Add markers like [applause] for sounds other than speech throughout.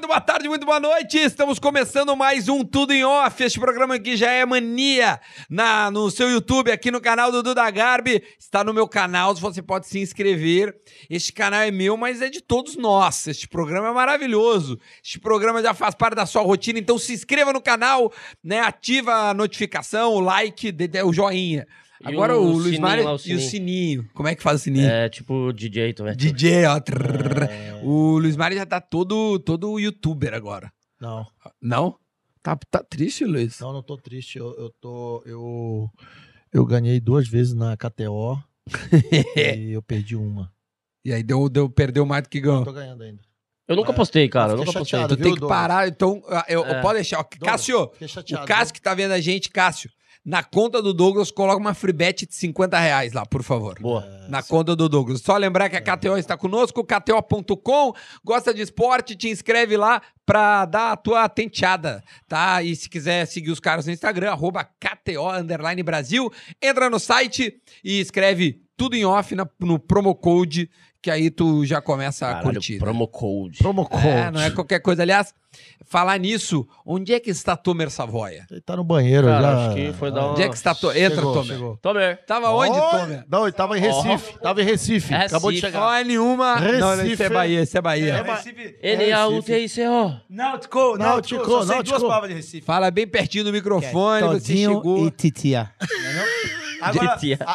muito boa tarde, muito boa noite. Estamos começando mais um Tudo em Off. Este programa aqui já é mania na, no seu YouTube, aqui no canal do Duda Garbi. Está no meu canal, você pode se inscrever. Este canal é meu, mas é de todos nós. Este programa é maravilhoso. Este programa já faz parte da sua rotina, então se inscreva no canal, né? Ativa a notificação, o like, o joinha. Agora o o, Luiz sininho Mário lá, o e o sininho. Como é que faz o sininho? É tipo DJ também. DJ, ó. trrr. O Luiz Mário já tá todo, todo youtuber agora. Não, Não? Tá, tá triste, Luiz? não, não tô triste. Eu, eu tô. Eu, eu ganhei duas vezes na KTO [laughs] e eu perdi uma. E aí deu, deu, perdeu mais do que Eu ganhou. tô ganhando ainda. Eu nunca postei, cara. Eu nunca postei. chateado. Tu tem viu, que Douglas? parar, então. Eu, É. Pode deixar. ó, Cássio, Fiquei o. Cássio que tá vendo a gente, Cássio, na conta do Douglas, coloca uma free bet de 50 reais lá, por favor. Boa. Na conta do Douglas. Só lembrar que a KTO está conosco, KTO.com. Gosta de esporte, te inscreve lá pra dar a tua tenteada, tá? E se quiser seguir os caras no Instagram, arroba KTO Brasil, entra no site e escreve tudo em off na- no promo code, que aí tu já começa a Caralho, curtir. né? promo code. Promo code. É, não é qualquer coisa. Aliás, falar nisso, onde é que está Tomer Savoia? Ele tá no banheiro Cara, já. acho que foi dar uma... Onde é que está Tomer? Entra, Chegou, Tomer. chegou. Tomer. Tava onde? Tomer? Não, ele tava em Recife. Tava em Recife. É Acabou de Recife. chegar. Olha nenhuma. Não, não, isso é Recife. Bahia, isso é Bahia. É, Recife. N-A-U-T-I-C-O. Náutico, Náutico, Náutico, só sei Náutico. duas palavras de Recife. Fala bem pertinho do microfone, você chegou. e titia. Agora, Titia. a-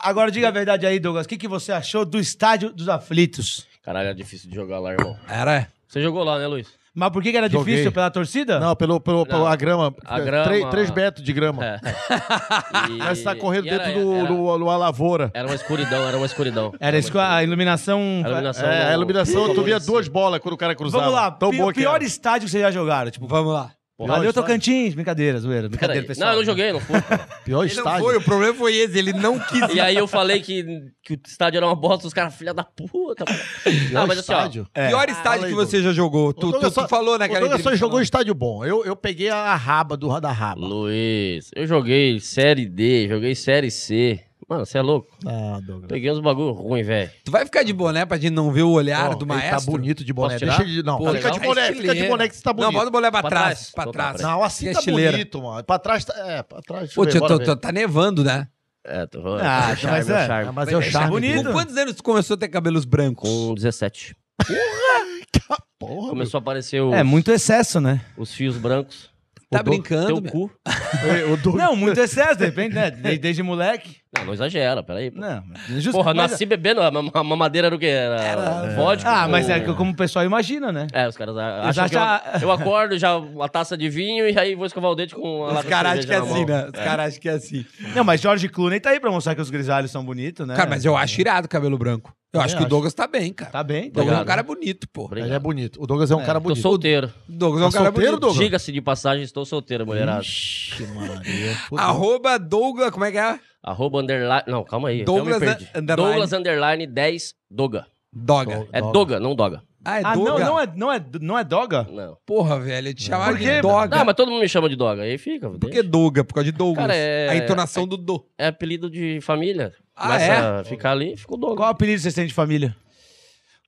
agora diga a verdade aí, Douglas. O que, que você achou do estádio dos aflitos? Caralho, é difícil de jogar lá, irmão. Era. Você jogou lá, né, Luiz? Mas por que, que era Joguei. difícil? Pela torcida? Não, pelo, pelo, pela Não. grama. A grama- Três, três metros de grama. É. [laughs] E- Mas tá correndo era- dentro do, era, do, do- lavoura. Era uma escuridão, era uma escuridão. Era esco- a iluminação. A iluminação. É, não- a iluminação, tu via duas bolas quando o cara cruzava. Vamos lá, Tão o que pior estádio que vocês já jogaram. Tipo, Vamos lá. Valeu estádio. Tocantins. Brincadeira, zoeira. Peraí. Brincadeira, pessoal. Não, eu não joguei, não fui. cara. Pior Ele não estádio. foi, o problema foi esse, ele não quis. E aí eu falei que, que o estádio era uma bosta, os caras, filha da puta. Pior Não, mas assim, ó, estádio. É. Pior estádio Fala aí, que você já jogou. O Tu, tu, Douglas tu só- falou O naquela Douglas só entrevista jogou lá. estádio bom. Eu, eu peguei a raba do, da raba. Luiz, eu joguei Série D, joguei Série C. Mano, você é louco? Ah, Douglas. Peguei uns bagulho ruim, velho. Tu vai ficar de boné pra gente não ver o olhar do ele maestro? tá bonito de boné. Deixa ele... Não, Pô, fica de boné, fica de boné que você tá Não, bonito. bota o boné pra, Pra trás. trás. Pra tá, trás. Não, assim Que tá estileira. bonito, mano. Pra trás tá... É, pra trás. Deixa Pô, bora tô- tá nevando, né? É, tô... Ah, é, mas é. charme. Mas é o Tá charme. bonito. Com quantos anos tu começou a ter cabelos brancos? Com 17. [laughs] Porra, Começou a aparecer os, É muito excesso, né? os fios brancos. Tá do- brincando, Teu cu. Não, muito excesso, de repente, né? Desde, desde moleque. Não, não exagera, peraí. pô. Não, justo, Porra, mas- nasci bebendo, a mam- a mamadeira era o quê? Era, vodka? Ah, mas ou- é como o pessoal imagina, né? É, os caras acham que acham- eu, eu acordo já uma taça de vinho e aí vou escovar o dente com a Os caras acham que é assim, né? Os caras acham que é assim. Não, mas George Clooney tá aí pra mostrar que os grisalhos são bonitos, né? Cara, mas eu acho irado o cabelo branco. Eu acho que o. Douglas tá bem, cara. Tá bem, tá Douglas é um Obrigado. cara bonito, pô. Obrigado. Ele é bonito. O Douglas é um cara Tô bonito. solteiro. O Douglas é um Tá cara solteiro, bonito. Douglas? Diga-se de passagem, estou solteiro, mulherada. Ixi, Maria. Fudeu. Arroba Douglas, como é que é? Arroba underline. Não, calma aí. Douglas eu me perdi. underline. Douglas underline 10 Doga. Doga. É Doga. Doga, não Doga. Ah, é Ah, Doga? não, não é, não, é, não é doga? Não. Porra, velho, te chamaram Por de quê? Doga. Não, mas todo mundo me chama de Doga. Aí fica. Por deixa. que Doga? Por causa de Douglas. Cara, é- A entonação do Do. É apelido de família. Ah, é? a ficar ali, ficou Doga. Qual apelido vocês têm de família?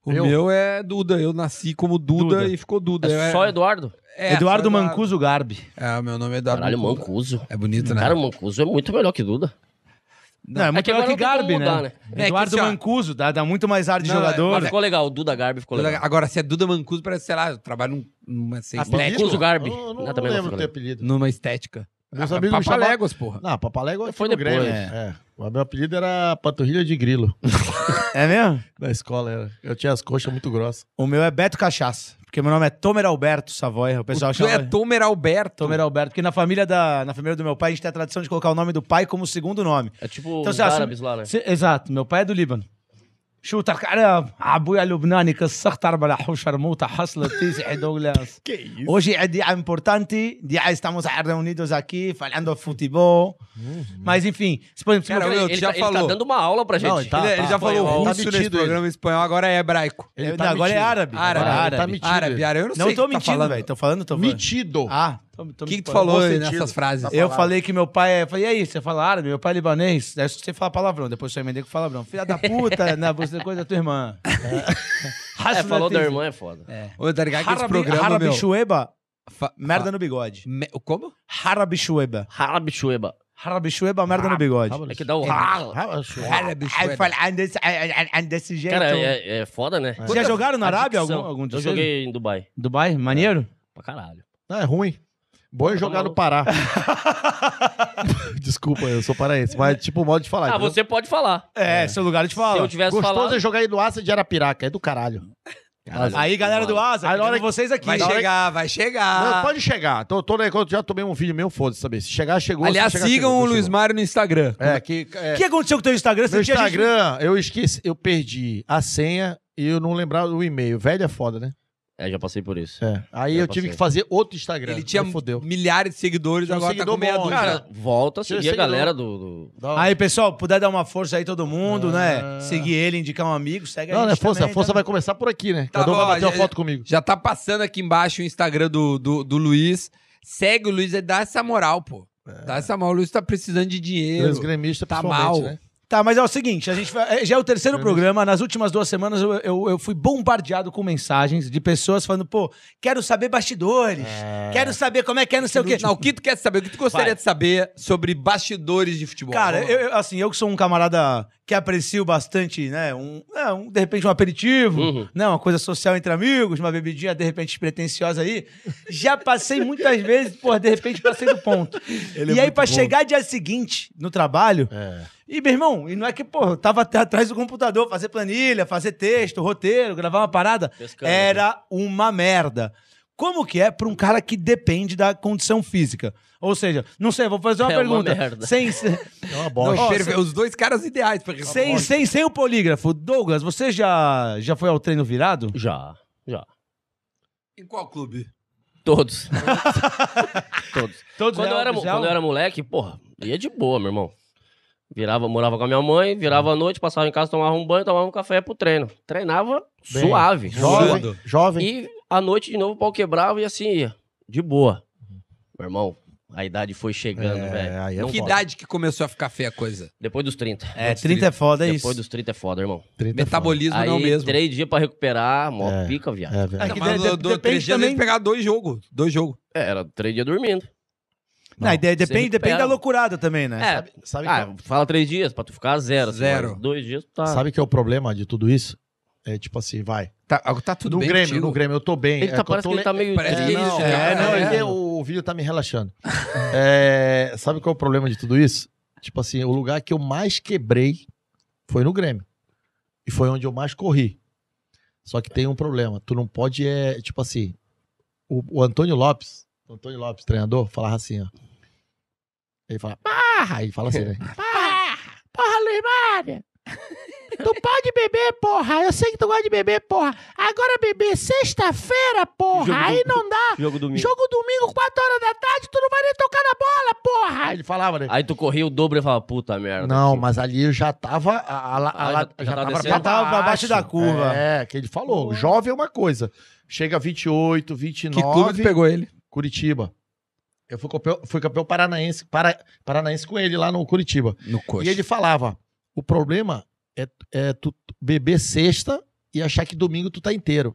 O Eu? meu é Duda. Eu nasci como Duda, Duda. e ficou Duda. É Eu só Eduardo? É, Eduardo só Mancuso Garbi. É, o meu nome é Eduardo Caralho, Mancuso. É bonito, né? Cara, o Mancuso é muito melhor que Duda. Não, é muito que melhor que Garbi, como né? mudar, né? É que Eduardo assim, ó- Mancuso, dá, dá muito mais ar de Não, jogador. Mas ficou legal. O Duda Garbi ficou legal. Agora, se é Duda Mancuso, parece, sei lá, eu trabalho num- numa assim. Mancuso Garbi. Eu não, Não, não lembro do teu apelido. Numa estética. Meus Ah, amigos me chamavam- Papaléguas, porra. Não, Papalégua Foi foi depois. depois. É. O meu apelido era Panturrilha de Grilo. [laughs] É mesmo? Na escola era. Eu tinha as coxas muito grossas. O meu é Beto Cachaça. Porque meu nome é Tomer Alberto Savoia. O pessoal tu é chama... Tomer Alberto. Tomer Alberto. Porque na família, da, na família do meu pai, a gente tem a tradição de colocar o nome do pai como segundo nome. É tipo Então, os árabes lá, né? Se- exato. Meu pai é do Líbano. شو ترى ابويا لبناني كسختر بلا حوشر موتا حصلت تيزي دوغلاس Que isso? Hoje é dia importante, dia estamos reunidos aqui falando futebol. Mas enfim, se, por exemplo, se Cara, meu- eu- ele, já tá, ele falou. tá dando uma aula pra gente. Não, ele tá- ele, ele já falou espanhol. russo Tá nesse metido programa em espanhol, agora é hebraico. Ele Não, tá agora é metido. árabe. Árabe. Agora é Ele tá árabe. metido. Árabe, árabe, eu não, Não sei o tô que tá mentindo, falando. velho. Tô falando, tô falando. Metido. Ah, Tô- tô o que, que tu falou aí nessas frases? Eu falei que meu pai é. Falei, e aí, você fala árabe? Meu pai é libanês. Daí você fala palavrão. Depois você emendei com palavrão. Filha da puta, [laughs] né? Você coisa da tua irmã. É, falou da irmã é foda. É. Ô, tá ligado que esse programa, Harabi meu... Shueba, fa- merda no bigode. me- Como? Harabi Shueba. Harabi Chueba. Harabi Shueba, merda no bigode. É que dá o. Aí ah, desse, jeito. Cara, é, é foda, né? Vocês já jogaram na Arábia algum, algum Eu joguei em Dubai. Dubai? Maneiro? Pra caralho. Não, é ruim. Bom é jogar no Pará. [laughs] Desculpa, eu sou paraense, mas tipo, modo de falar. Ah, entendeu? você pode falar. É, seu lugar de Se fala. eu tivesse Gostoso falado... é jogar aí no Asa de Arapiraca, é do caralho. Aí, galera do Asa, Aí, hora vocês aqui. Vai chegar, vai chegar. Não, pode chegar. Tô, tô, né, eu já tomei um vídeo meu, foda-se, saber. Se chegar, chegou. Aliás, se chegar, sigam chegou, o Luiz. Mário no Instagram. É, que. é, O que aconteceu com o teu Instagram? meu tinha gente- Instagram, eu esqueci, eu perdi a senha e eu não lembrava o e-mail. Velho é foda, né? É, já passei por isso. É. Aí Já eu tive passei. que fazer outro Instagram. Ele tinha Aí fodeu. milhares de seguidores, Tinha um agora tá com meia bom, dúzia. Cara, volta a Tira seguir a seguidor. galera do... do- Dá- Aí, pessoal, puder dar uma força aí todo mundo, né? Ah. Seguir ele, indicar um amigo, segue a Não, gente não é força. também, a força tá? vai começar por aqui, né? Tá Cada um vai bom, bater uma já- foto comigo. Já tá passando aqui embaixo o Instagram do, do, do Luiz. Segue o Luiz e dá essa moral, pô. Dá essa moral. O Luiz tá precisando de dinheiro. Os gremistas, Tá principalmente, mal. né? Tá, mas é o seguinte, a gente vai- é, já é o terceiro programa. Nas últimas duas semanas eu, eu, eu fui bombardeado com mensagens de pessoas falando, pô, quero saber bastidores, quero saber como é que é, não sei o quê. Não, o que tu quer saber? O que tu gostaria Vai. de saber sobre bastidores de futebol? Cara, eu- assim, eu que sou um camarada que aprecio bastante, né? Um, é, um- de repente um aperitivo, Uhum. né? Uma coisa social entre amigos, uma bebidinha de repente despretensiosa aí. Já passei muitas vezes, pô, de repente passei do ponto. [laughs] Ele é e aí, muito pra bom. chegar dia seguinte no trabalho, É. e meu irmão, e não é que, pô, eu tava até atrás do computador, fazer planilha, fazer texto, roteiro, gravar uma parada, Pescando. era uma merda. Como que é pra um cara que depende da condição física? Ou seja, não sei, vou fazer uma É uma pergunta. merda. Sem, É uma bosta. Cê- Os dois caras ideais pra sem, sem, sem o polígrafo. Douglas, você já, já foi ao treino virado? Já, já. Em qual clube? Todos. [laughs] Todos. Todos Quando eu, real era, oficial? quando eu era moleque, porra, ia de boa, meu irmão. Virava, morava com a minha mãe, virava à noite, passava em casa, tomava um banho, tomava um café pro treino. Treinava Bem, suave. Jovem, jovem. E à noite de novo o pau quebrava e assim ia. De boa. Meu irmão, a idade foi chegando, É, velho. aí é Não Que foda. idade que começou a ficar feia a coisa? Depois dos 30. É, 30 é foda, é isso. Depois dos 30 é foda, irmão. 30 é Metabolismo Aí, não mesmo. três dias pra recuperar, mó É. pica, viado. foda. É, velho. É Não, que mas de- depende três dias também- pegar dois jogos. Dois jogos. É, era três dias dormindo. Não, e de- depende, depende da loucurada também, né? É, Sabe, sabe, ah, fala três dias pra tu ficar zero. assim, Zero. mas dois dias tu tá. sabe que é o problema de tudo isso? É tipo assim, vai. Tá, tá tudo no bem Grêmio, contigo? no Grêmio, eu tô bem. Ele É tá, que eu parece tô que ele le- tá meio. Parece que triste, isso, É, cara. não, É. ele- o vídeo tá me relaxando. [laughs] É, sabe qual é o problema de tudo isso? Tipo assim, o lugar que eu mais quebrei foi no Grêmio. E foi onde eu mais corri. Só que tem um problema. Tu não pode, é, tipo assim, o, o Antônio Lopes, o Antônio Lopes, treinador, falava assim, ó. Ele fala, porra! Ele fala assim, né? [laughs] Porra! Porra, Luiz Mário! Tu pode beber, porra! Eu sei que tu gosta de beber, porra! Agora beber sexta-feira, porra! Jogo Aí do- não dá! Jogo domingo. Jogo domingo, 4 horas da tarde, tu não vai nem tocar na bola, porra! Ele falava, né? Aí tu corria o dobro e falava, puta merda. Não, mas ali eu já tava. A, a, a, Ah, a- já- já, já tava tava descendo? Já tava pra baixo da curva. É, que ele falou. Jovem é uma coisa. Chega 28, 29. Que clube pegou ele? Curitiba. Eu fui campeão, fui campeão paranaense, para, paranaense com ele lá no Curitiba. No coxa. E ele falava: o problema é, é tu beber sexta e achar que domingo tu tá inteiro.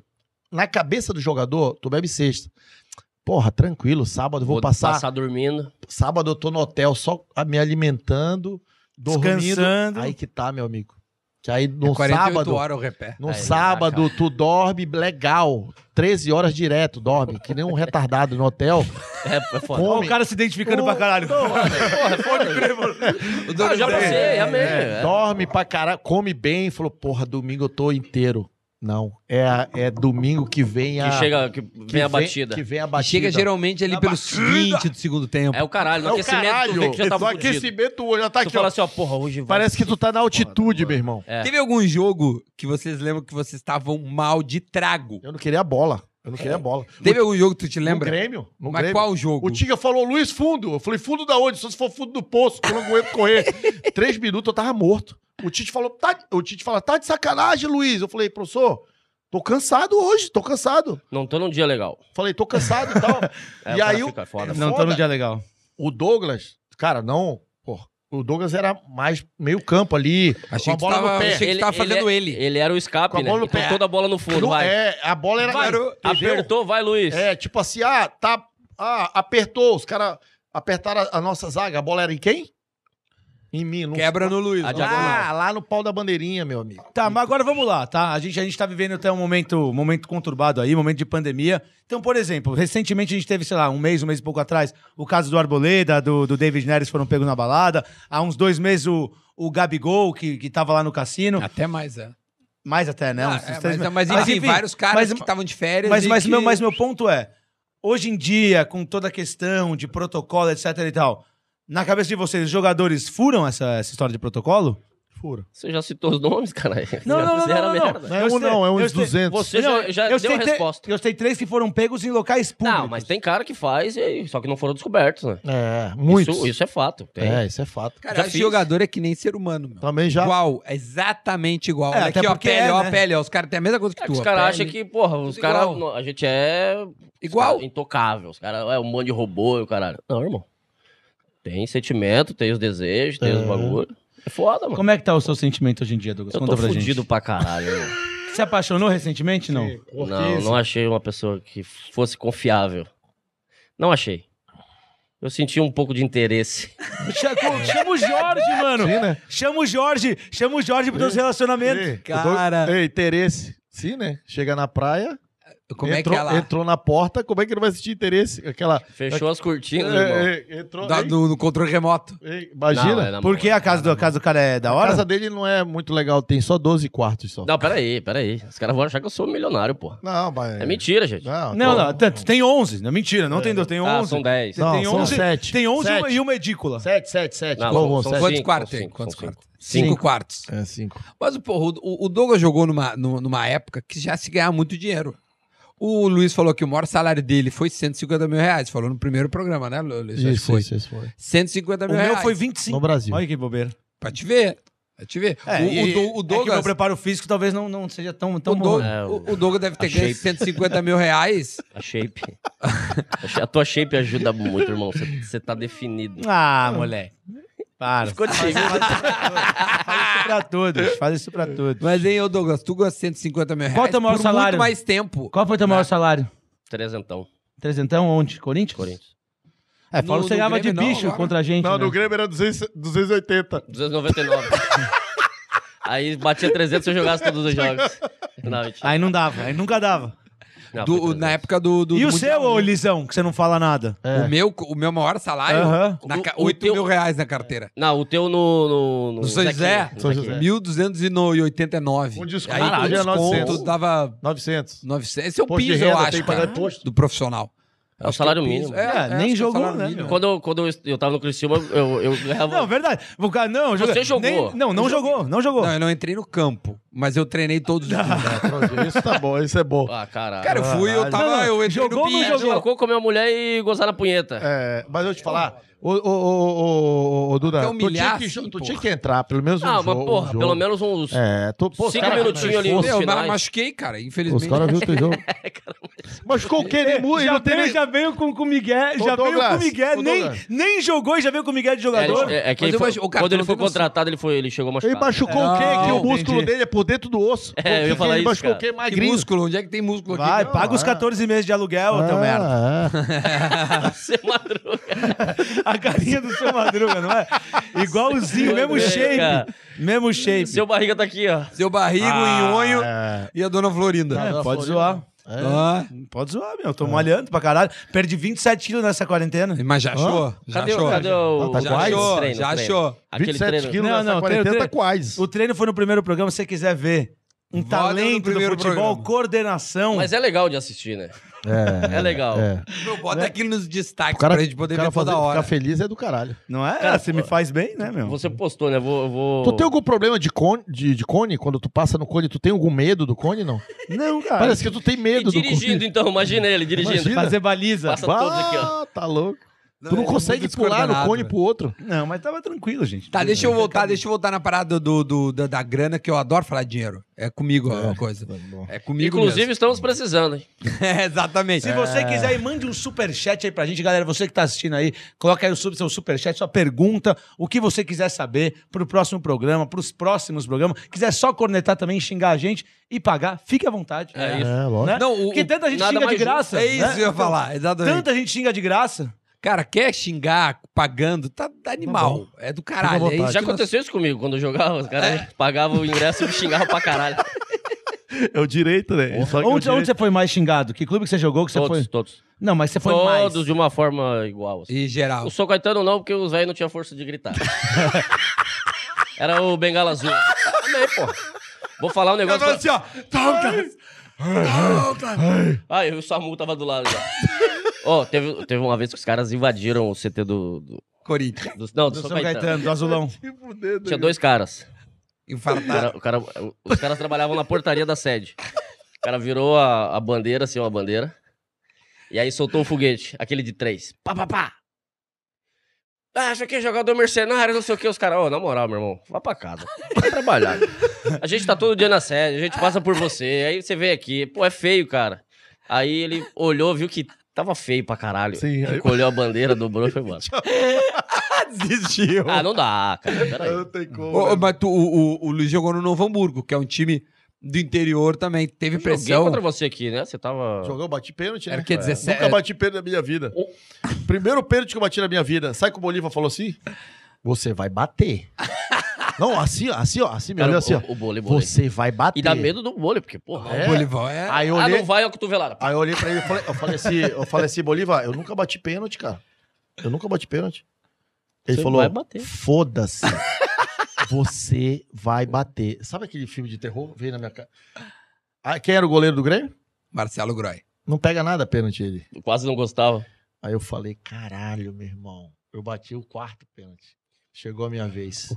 Na cabeça do jogador, tu bebe sexta. Porra, tranquilo, sábado eu vou, passar, dormindo. Sábado eu tô no hotel só me alimentando, dormindo. Descansando. Aí que tá, meu amigo. Que aí no É 48 sábado, horas o repé. no Aí, sábado tu dorme legal, 13 horas direto, dorme, que nem um retardado no hotel. [laughs] É, é foda. Olha o cara se identificando pra caralho. O dono [laughs] Ah, já do- passei, amei. É, é. Dorme pra caralho, come bem, falou, porra, domingo eu tô inteiro. Não, é, a- é domingo que vem a... Que chega, que que vem a batida. Que vem a E batida. chega geralmente ali pelos 20 do segundo tempo. É o caralho, no É o aquecimento tu caralho. vê que já tá fudido. aquecimento já tá Tu aqui, fala ó. assim, ó, porra, hoje vai. Parece que tu tá na altitude, meu irmão. É. Teve algum jogo que vocês lembram que vocês estavam mal de trago? Eu não queria a bola. Eu não queria a bola. Teve algum jogo que tu te No lembra? Grêmio. No Mas Grêmio. qual jogo? O Tiga falou, Luiz, fundo. Eu falei, fundo da onde? Só se for fundo do poço, que eu não aguento correr. [laughs] Três minutos eu tava morto. O Tite falou, tá... o Tite fala, tá de sacanagem, Luiz. Eu falei, professor, Tô cansado hoje, tô cansado. Não tô num dia legal. Falei, tô cansado e tal. [laughs] É, E aí o- fica foda. Não tô num dia legal. o Douglas, cara, não. Pô, o Douglas era mais meio campo ali. Achei com a que bola tava- no pé. achei que tava fazendo é- ele. Ele era o escape, Com a né? bola no E com pé. toda a bola no fundo, vai. É, a bola era. Entendeu? Apertou, vai, Luiz. É, tipo assim, ah, tá. Ah, apertou. Os caras apertaram a, a nossa zaga. A bola era em quem? Em mim. Não Quebra no Luiz. A Lá- diagonal. Ah, lá no pau da bandeirinha, meu amigo. Tá, mas agora vamos lá, tá? A gente, a gente tá vivendo até um momento, momento conturbado aí, momento de pandemia. Então, por exemplo, recentemente a gente teve, sei lá, um mês, um mês e pouco atrás, o caso do Arboleda, do, do David Neres foram pegos na balada. Há uns dois meses o, o Gabigol, que, que tava lá no cassino. Até mais, é. Mais até, né? Ah, Uns é, três mas, meses. mas, enfim, vários caras mas- que estavam de férias. Mas, e mas, que... meu, mas meu ponto é: hoje em dia, com toda a questão de protocolo, etc e tal, na cabeça de vocês, os jogadores furam essa, essa história de protocolo? Fura. Você já citou os nomes, cara? Não, Já [laughs] não, não, não, não, merda. Não é um, não, é uns sei- 200. Você já, já eu deu a resposta. Eu sei três que foram pegos em locais públicos. Não, mas tem cara que faz, e- só que não foram descobertos, né? É, muitos. Isso, isso é fato. Tem. É, isso é fato. Cara, Já esse jogador é que nem ser humano, meu. Também já. Igual, exatamente igual. É, Olha até aqui, ó, pele, é, ó, a né? pele, ó. Os caras têm a mesma coisa que É que tu. os caras acham que, porra, os caras. não, A gente é. Igual. cara intocável. Os caras é um monte de robô e o caralho. Não, irmão. Tem sentimento, tem os desejos, tem os É. bagulho. É foda, mano. Como é que tá o seu sentimento hoje em dia, Douglas? Eu Conta tô pra fudido gente. pra caralho, irmão. Se [laughs] apaixonou recentemente, não? Não, não achei uma pessoa que fosse confiável. Não achei. Eu senti um pouco de interesse. [laughs] Chama, chama o Jorge, mano. Sim, né? Chama o Jorge. Chama o Jorge pro teus relacionamentos. Ei, Cara. Ei, interesse. Sim, né? Chega na praia, Como é entrou, que ela... entrou na porta, como é que ele vai sentir interesse? Aquela. Fechou as cortinas, irmão. É, é, entrou. Da- do- no controle remoto. imagina. Não, é na Por que a casa do, a casa do cara é da A hora? casa dele não é muito legal, tem só 12 quartos só. Não, peraí, peraí. Os caras vão achar que eu sou milionário, pô. Não, mas. É mentira, gente. Não, Não, não, tanto, tem 11. Não, mentira, não tem dois, tem 11. Ah, são 10. Não, tem são 11, sete. Tem 11 Sete. e uma edícula. 7, 7, 7. Não, Bom, são sete. Quantos cinco, quartos são tem? cinco, Quantos são quartos? Cinco. Cinco quartos. É 5. Mas, porra, o, o Douglas jogou numa, numa, numa época que já se ganhava muito dinheiro. O Luiz falou que o maior salário dele foi 150 mil reais. Falou no primeiro programa, né, Luiz? Acho que Isso, foi. isso, isso foi. 150 O mil meu reais. foi 25. No Brasil. Olha que bobeira. Pra te ver. Pra te ver. É, o, e- o, Do- o É que o Douglas... meu preparo físico talvez não, não seja tão, o, tão bom. Doug- É, o- o- o Douglas deve ter ganho shape. 150 mil reais. A shape. a tua shape ajuda muito, irmão. Você tá definido. Ah, moleque. Para. Ficou de Faz isso pra todos. Faz isso pra todos. Mas, hein, ô Douglas, tu ganha 150 mil reais Qual é o teu maior por salário? muito mais tempo. Qual foi o teu maior salário? Trezentão, Trezentão onde? Corinthians? Corinthians. É, fala No- que você no ganhava de Grêmio não, bicho agora. contra a gente. Não, né? no Grêmio era 200, 280. 299. Aí batia 300 se eu jogasse todos os jogos. Não, mentira. Aí não dava, aí nunca dava. Não, Do- foi 300. na época do. do e do o Mundial, seu, ô? Lisão, que você não fala nada? É. O, meu, o meu maior salário? Aham. Na O- ca- o 8 teu- mil reais na carteira. Não, o teu no. No, No São Zequinha, José? no São Zequinha. José. 1.289. Com desconto, Aí com caralho, desconto 900. dava 900. 900. Esse é o Imposto de piso, eu renda, acho, tem que pagar imposto. do profissional. É o que salário mínimo. É, acho nem é jogou, né, mínimo. Quando, eu, quando eu, eu tava no Criciúma, eu, eu [laughs] ganhava. Não, verdade. O cara, não, joga- Você jogou. nem- não, não jogou, não jogou. Não, eu não entrei no campo, mas eu treinei todos os [laughs] dias. É, isso tá bom, isso é bom. Ah, caralho. Cara, eu fui, eu tava. Não, não, Eu entrei jogou no ou não PID. É, jogou com a minha mulher e gozar na punheta. É, mas eu vou te falar, ô, ô, ô, ô, ô, ô, Duda, tu, tinha que, assim, tu tinha que entrar, pelo menos um Ah, jogo. mas um porra, jogo. pelo menos uns. É, tu, pô, os Cinco cara- minutinhos ali, Eu ma- finais. machuquei, cara, Os infelizmente. caras viram o teu jogo. [laughs] Machucou o quê? Nem ele já, não tem já veio com o Miguel, já veio com o Miguel, nem, nem jogou e já veio com o Miguel de É, jogador. ele- é, é que Mas ele eu foi- quando ele não foi contratado, ele, foi, ele chegou Ele machucado. machucou o quê? Não, Que o músculo dele é por dentro do osso. É, eu ia falar ele isso, machucou o quê? Que Magrinho. músculo? Onde é que tem músculo aqui? Vai, Não, paga os é. 14 meses de aluguel, teu merda. [laughs] Ah, é. Madruga. A carinha do seu Madruga, não é? Igualzinho, mesmo É, shape. cara. Mesmo shape. Seu barriga tá aqui, ó. Seu barrigo, Ah, nhonho É. e a dona Florinda. É, pode Florinda. zoar. É. Ah, Pode zoar, meu. Tô malhando pra caralho. Perdi 27 quilos nessa quarentena. mas já achou? Já Cadê, o- achou? cadê o. Tá Já quase? achou? treino, Já treino? achou? Aquele 27 treino. quilos Não, nessa não, quarentena treino- tá quase. O treino foi no primeiro programa, se você quiser ver. Um talento do futebol, programa. coordenação. Mas é legal de assistir, né? É, [laughs] É legal. é. Meu, bota aqui nos destaques O cara, pra gente poder ver toda fazer, hora. ficar feliz é do caralho. Não é? Cara, você me faz bem, né, meu? Você postou, né? Vou, vou... Tu tem algum problema de cone, de, de cone? Quando tu passa no cone, tu tem algum medo do cone, não? [laughs] Não, cara. Parece que tu tem E medo do dirigindo, cone. então, imagina ele dirigindo. Imagina. Fazer baliza. Passa todos aqui, ó. Ah, tá louco. Tu não é consegue pular no cone pro outro. Não, mas tava tranquilo, gente. Tá, deixa eu voltar, deixa eu voltar na parada do, do- da, da grana, que eu adoro falar de dinheiro. É comigo a coisa. É comigo Inclusive, estamos precisando, hein? mesmo. [laughs] É, exatamente. Se você quiser, mande um superchat aí pra gente, galera. Você que tá assistindo aí, coloca aí o sub- seu superchat, sua pergunta, o que você quiser saber pro próximo programa, pros próximos programas. Quiser só cornetar também, xingar a gente e pagar, fique à vontade. É isso. É, lógico. Né? Não, o- Porque tanta gente xinga de justo. graça. É isso né? que eu ia falar, exatamente. Tanta gente xinga de graça. Cara, quer xingar pagando, tá, tá animal. É do caralho. É isso. Já aconteceu isso comigo, quando eu jogava, os caras pagavam o ingresso e me xingavam pra caralho. [laughs] É o direito, né? Só que é o Onde, onde você foi mais xingado? Que clube que você jogou? Que você Todos, foi? todos. Não, mas você foi Todos mais. de uma forma igual. assim. E geral. O São Caetano não, porque os velhos não tinham força de gritar. [laughs] Era o Bengala Azul. Também, pô. Vou falar um negócio. pra- assim, ó. Ah, eu e o Samu tava do lado já. [laughs] Ó, teve, teve uma vez que os caras invadiram o CT do. do, Corinthians. do- não, do, Do São, São Caetano. Caetano, do Azulão. [laughs] Tinha dois caras. O Infartado. cara- o cara- os caras trabalhavam na portaria da sede. O cara virou a, a bandeira, assim, uma bandeira. E aí soltou um foguete, aquele de três. Pá, pá, pá. Ah, isso aqui é jogador mercenário, não sei o que. Os caras, ô, na moral, meu irmão, vá pra casa. Vai trabalhar. A gente tá todo dia na sede, a gente passa por você. Aí você vem aqui, pô, é feio, cara. Aí ele olhou, viu que tava feio pra caralho. Sim, aí- Recolheu a bandeira, dobrou e foi embora. [laughs] Desistiu. Ah, não dá, cara. Peraí. Não tem como. Ô, né? mas tu- o, o, o Luiz jogou no Novo Hamburgo, que é um time do interior também. Teve Eu Joguei pressão. contra você aqui, né? Você tava. Jogou, bati pênalti, né? Era que É. 17 Nunca bati pênalti na minha vida. Primeiro pênalti que eu bati na minha vida. Sabe que o Bolívar falou assim? Você vai bater. [laughs] Não, assim, ó, assim, ó, assim, meu Cara, Deus, assim, ó. o, o bole, bole. Você vai bater. E dá medo do bole, porque, porra. É. O Bolívar é. Aí eu Ah, olhei, não vai a cotovelada. aí eu olhei pra ele e falei, eu falei assim, eu falei assim, Bolívar, eu nunca bati pênalti, cara. Eu nunca bati pênalti. Ele Você falou, vai bater. foda-se. Você vai bater. Sabe aquele filme de terror? Veio na minha cara. Ah, quem era o goleiro do Grêmio? Marcelo Groy. Não pega nada pênalti ele. Eu Quase não gostava. Aí eu falei, caralho, meu irmão. Eu bati o quarto pênalti. Chegou a minha vez.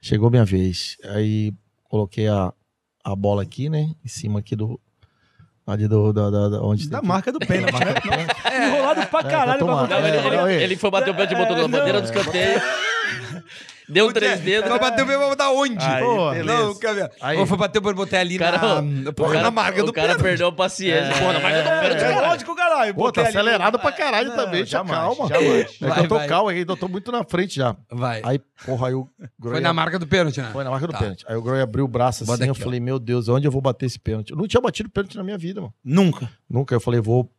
Chegou a minha vez. Aí coloquei a, a bola aqui, né? Em cima aqui do. Ali do. Da, da, da- onde Da que- marca do pênalti, né? É. Enrolado pra caralho pra tomara. Não, acontecer. ele, É, ele- é, ele foi bater o pé de botou na É, bandeira não. do escanteio. Deu três dedos. Vai bater o pé, vai dar onde? Aí, Pô, não, quer ver? Aí- Ou foi bater pra botar ali Cara, na, O porra, cara, na marca o do cara pênalti. perdeu a paciência. Porra, na marca do pênalti, É cara. lógico, caralho. Pô, tá Botei acelerado pra caralho Não, também. Calma. jamais. É que Vai, eu tô calmo, é que eu tô muito na frente já. Vai. Aí, porra, aí o Groy. Foi na marca do pênalti, né? Foi na marca do Tá. pênalti. Aí o Groy abriu o braço assim, eu falei, meu Deus, onde eu vou bater esse pênalti? Eu não tinha batido pênalti na minha vida, mano. Nunca. Nunca. Eu falei, vou,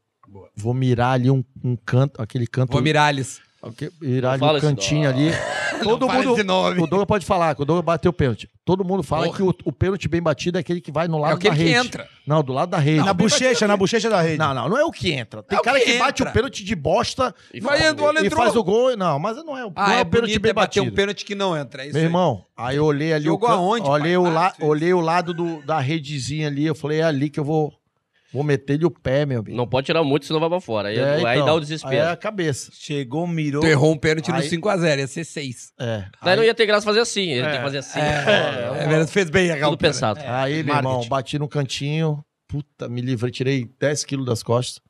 vou mirar ali um, um canto, aquele canto. Vou Miralles. Aquele- um esse cantinho ali. [laughs] Todo mundo. O Douglas pode falar, que o Douglas bateu o pênalti. Todo mundo fala Porra. que o, o pênalti bem batido é aquele que vai no lado É aquele da que rede. entra. Não, do lado da rede. Na bochecha, na bochecha da rede. Não, não, não é o que entra. Tem É cara que que, bate entra. o pênalti de bosta E Vai, entrou, e entrou. faz o gol. Não, mas não é, o- Ah, não é o pênalti bem é bater batido. um pênalti que não entra. É isso Meu aí. irmão, aí eu olhei ali Jogou o can- aonde, pai? olhei o, la... Isso. olhei o lado do... da redezinha ali, eu falei, é ali que eu vou vou meter-lhe o pé, meu amigo. Não pode tirar muito, senão vai pra fora. Aí, É, aí então, dá o Aí desespero. é a cabeça. Chegou, mirou. Tu errou um pênalti no Aí- 5x0, ia ser 6. É. Daí não ia ter graça fazer assim. Ele É. tem que fazer assim. É, é verdade, fez bem a Tudo pensado. Aí, meu marketing. irmão, bati no cantinho, puta, me livrei, tirei 10 quilos das costas.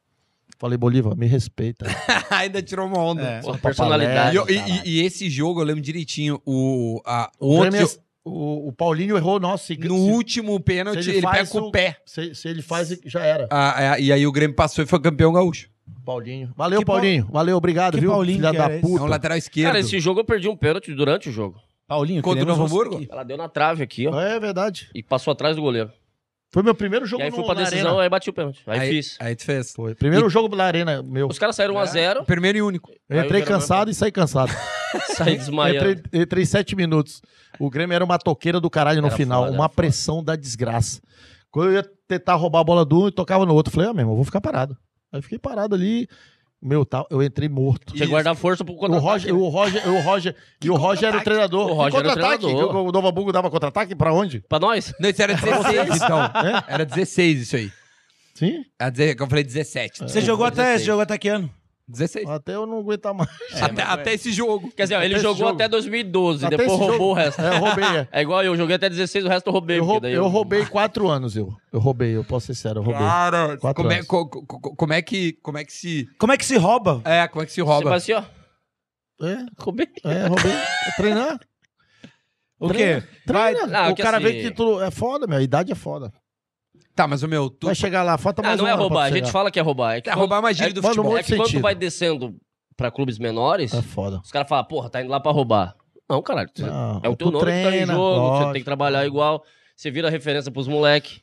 Falei, Bolívar, me respeita. [laughs] Ainda tirou uma onda. É. Só personalidade. E, eu- e- e- e esse jogo eu lembro direitinho. O, a, O, ontem, Grêmio- o, o Paulinho errou, nossa. Se, no se- último pênalti, se ele, ele pega faz com o pé. se, se ele faz, já era. Ah, é, e aí o Grêmio passou e foi campeão gaúcho. Paulinho. Valeu, Que Pau- Paulinho. Valeu, obrigado, Que viu? Paulinho Filha que da esse? É um puta. lateral esquerdo. Cara, esse jogo eu perdi um pênalti durante o jogo. Paulinho, Contra o Novo Hamburgo? Ela deu na trave aqui, ó. É verdade. E passou atrás do goleiro. Foi meu primeiro jogo e aí no, fui pra na decisão, arena. aí bati o pênalti. Aí, fiz. Aí tu fez. Foi. Primeiro jogo da arena, meu. Os caras saíram 1x0, Primeiro e único. Eu Aí entrei cansado e saí cansado. [laughs] saí desmaiando. entrei, entrei sete minutos. O Grêmio era uma toqueira do caralho no Era final. foda, uma era foda. pressão da desgraça. Quando eu ia tentar roubar a bola do um e tocava no outro, eu falei, ah, meu irmão, eu vou ficar parado. Aí eu fiquei parado ali. Meu, tá, eu entrei morto. Que guardar força pro O contra-ataque. Roger, o Roger, o Roger, e o Roger era o treinador. O Roger era o contra-ataque? treinador. O Novo Hamburgo dava contra-ataque pra onde? Pra nós? Não, isso era 16, então. [laughs] É? Era 16 isso aí. Sim? Eu falei 17. Você jogou até, 16. você jogou até que ano? 16. Até eu não aguentar mais. até, até esse jogo. Quer dizer, ele Até esse jogou jogo. até 2012, Até depois roubou jogo. o resto. É, eu roubei. é. [laughs] É igual eu, joguei até 16, o resto eu roubei. Eu, daí eu roubei [laughs] quatro anos, eu. Eu roubei, eu posso ser sério, eu roubei. Cara, Quatro como é, anos. co- co- co- como é que como é que se Como é que se rouba? é, como é que se Você rouba? faz assim, ó. É, Roubei. é, roubei. É [laughs] treinar. O quê? Vai, Treina. Não, o que cara assim- vê que tu é foda, meu. A idade é foda. Tá, mas o meu, tu Vai chegar lá, falta Ah, mais não um é roubar, a gente fala que é roubar. É que é quando- roubar mais gíria do mano, futebol. É que quando tu sentido. vai descendo pra clubes menores, É foda. os caras falam, porra, tá indo lá pra roubar. Não, caralho. Não, é o teu tu nome que tá em treina, jogo, você lógico. tem que trabalhar igual. Você vira referência pros moleque.